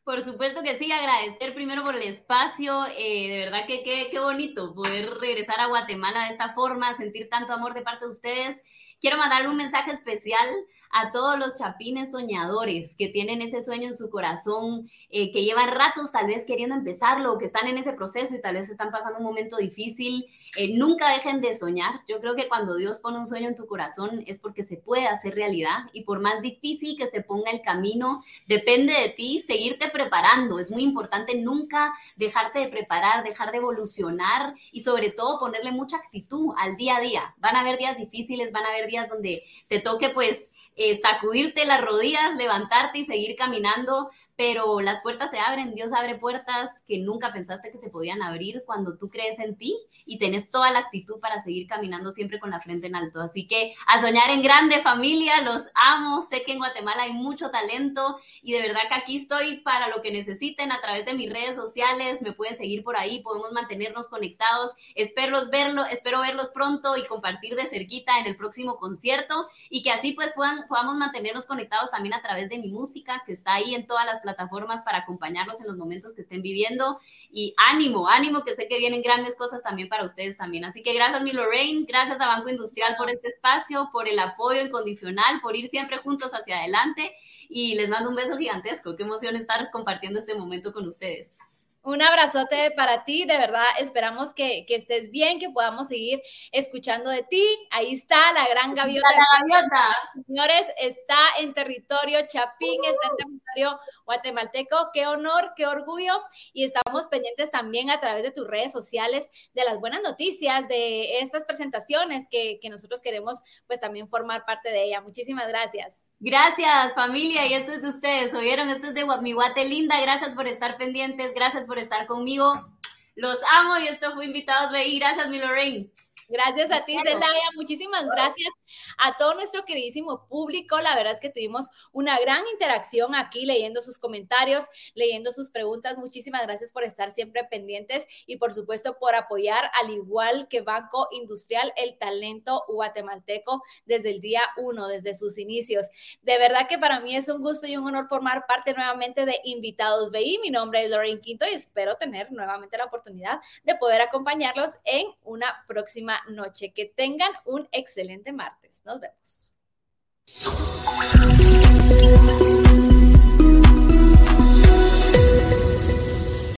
Por supuesto que sí, agradecer primero por el espacio, eh, de verdad que qué bonito poder regresar a Guatemala de esta forma, sentir tanto amor de parte de ustedes. Quiero mandar un mensaje especial a todos los chapines soñadores que tienen ese sueño en su corazón, eh, que llevan ratos tal vez queriendo empezarlo, que están en ese proceso y tal vez están pasando un momento difícil. Eh, nunca dejen de soñar. Yo creo que cuando Dios pone un sueño en tu corazón es porque se puede hacer realidad y por más difícil que se ponga el camino, depende de ti seguirte preparando. Es muy importante nunca dejarte de preparar, dejar de evolucionar y sobre todo ponerle mucha actitud al día a día. Van a haber días difíciles, van a haber días donde te toque pues eh, sacudirte las rodillas, levantarte y seguir caminando, pero las puertas se abren, Dios abre puertas que nunca pensaste que se podían abrir cuando tú crees en ti y tenés toda la actitud para seguir caminando siempre con la frente en alto. Así que a soñar en grande familia, los amo, sé que en Guatemala hay mucho talento y de verdad que aquí estoy para lo que necesiten a través de mis redes sociales, me pueden seguir por ahí, podemos mantenernos conectados, espero verlo, espero verlos pronto y compartir de cerquita en el próximo concierto y que así pues puedan, podamos mantenernos conectados también a través de mi música que está ahí en todas las plataformas para acompañarlos en los momentos que estén viviendo. Y ánimo, ánimo, que sé que vienen grandes cosas también para ustedes también. Así que gracias, mi Lorraine, gracias a Banco Industrial por este espacio, por el apoyo incondicional, por ir siempre juntos hacia adelante. Y les mando un beso gigantesco. Qué emoción estar compartiendo este momento con ustedes. Un abrazote para ti, de verdad, esperamos que, estés bien, que podamos seguir escuchando de ti. Ahí está la gran gaviota. La gaviota. Señores, está en territorio Chapín, está en territorio guatemalteco. Qué honor, qué orgullo. Y estamos pendientes también a través de tus redes sociales de las buenas noticias, de estas presentaciones que, que nosotros queremos pues también formar parte de ella. Muchísimas gracias. Gracias, familia, y esto es de ustedes, ¿oyeron? Esto es de mi guate linda, gracias por estar pendientes, gracias por estar conmigo, los amo y esto fue Invitados BI, gracias, mi Lorraine. Gracias a ti, Zelaya, muchísimas gracias A todo nuestro queridísimo público, la verdad es que tuvimos una gran interacción aquí leyendo sus comentarios, leyendo sus preguntas. Muchísimas gracias por estar siempre pendientes y por supuesto por apoyar, al igual que Banco Industrial, el talento guatemalteco desde el día uno, desde sus inicios. De verdad que para mí es un gusto y un honor formar parte nuevamente de Invitados BI. Mi nombre es Lorraine Quinto y espero tener nuevamente la oportunidad de poder acompañarlos en una próxima noche. Que tengan un excelente martes. Nos vemos.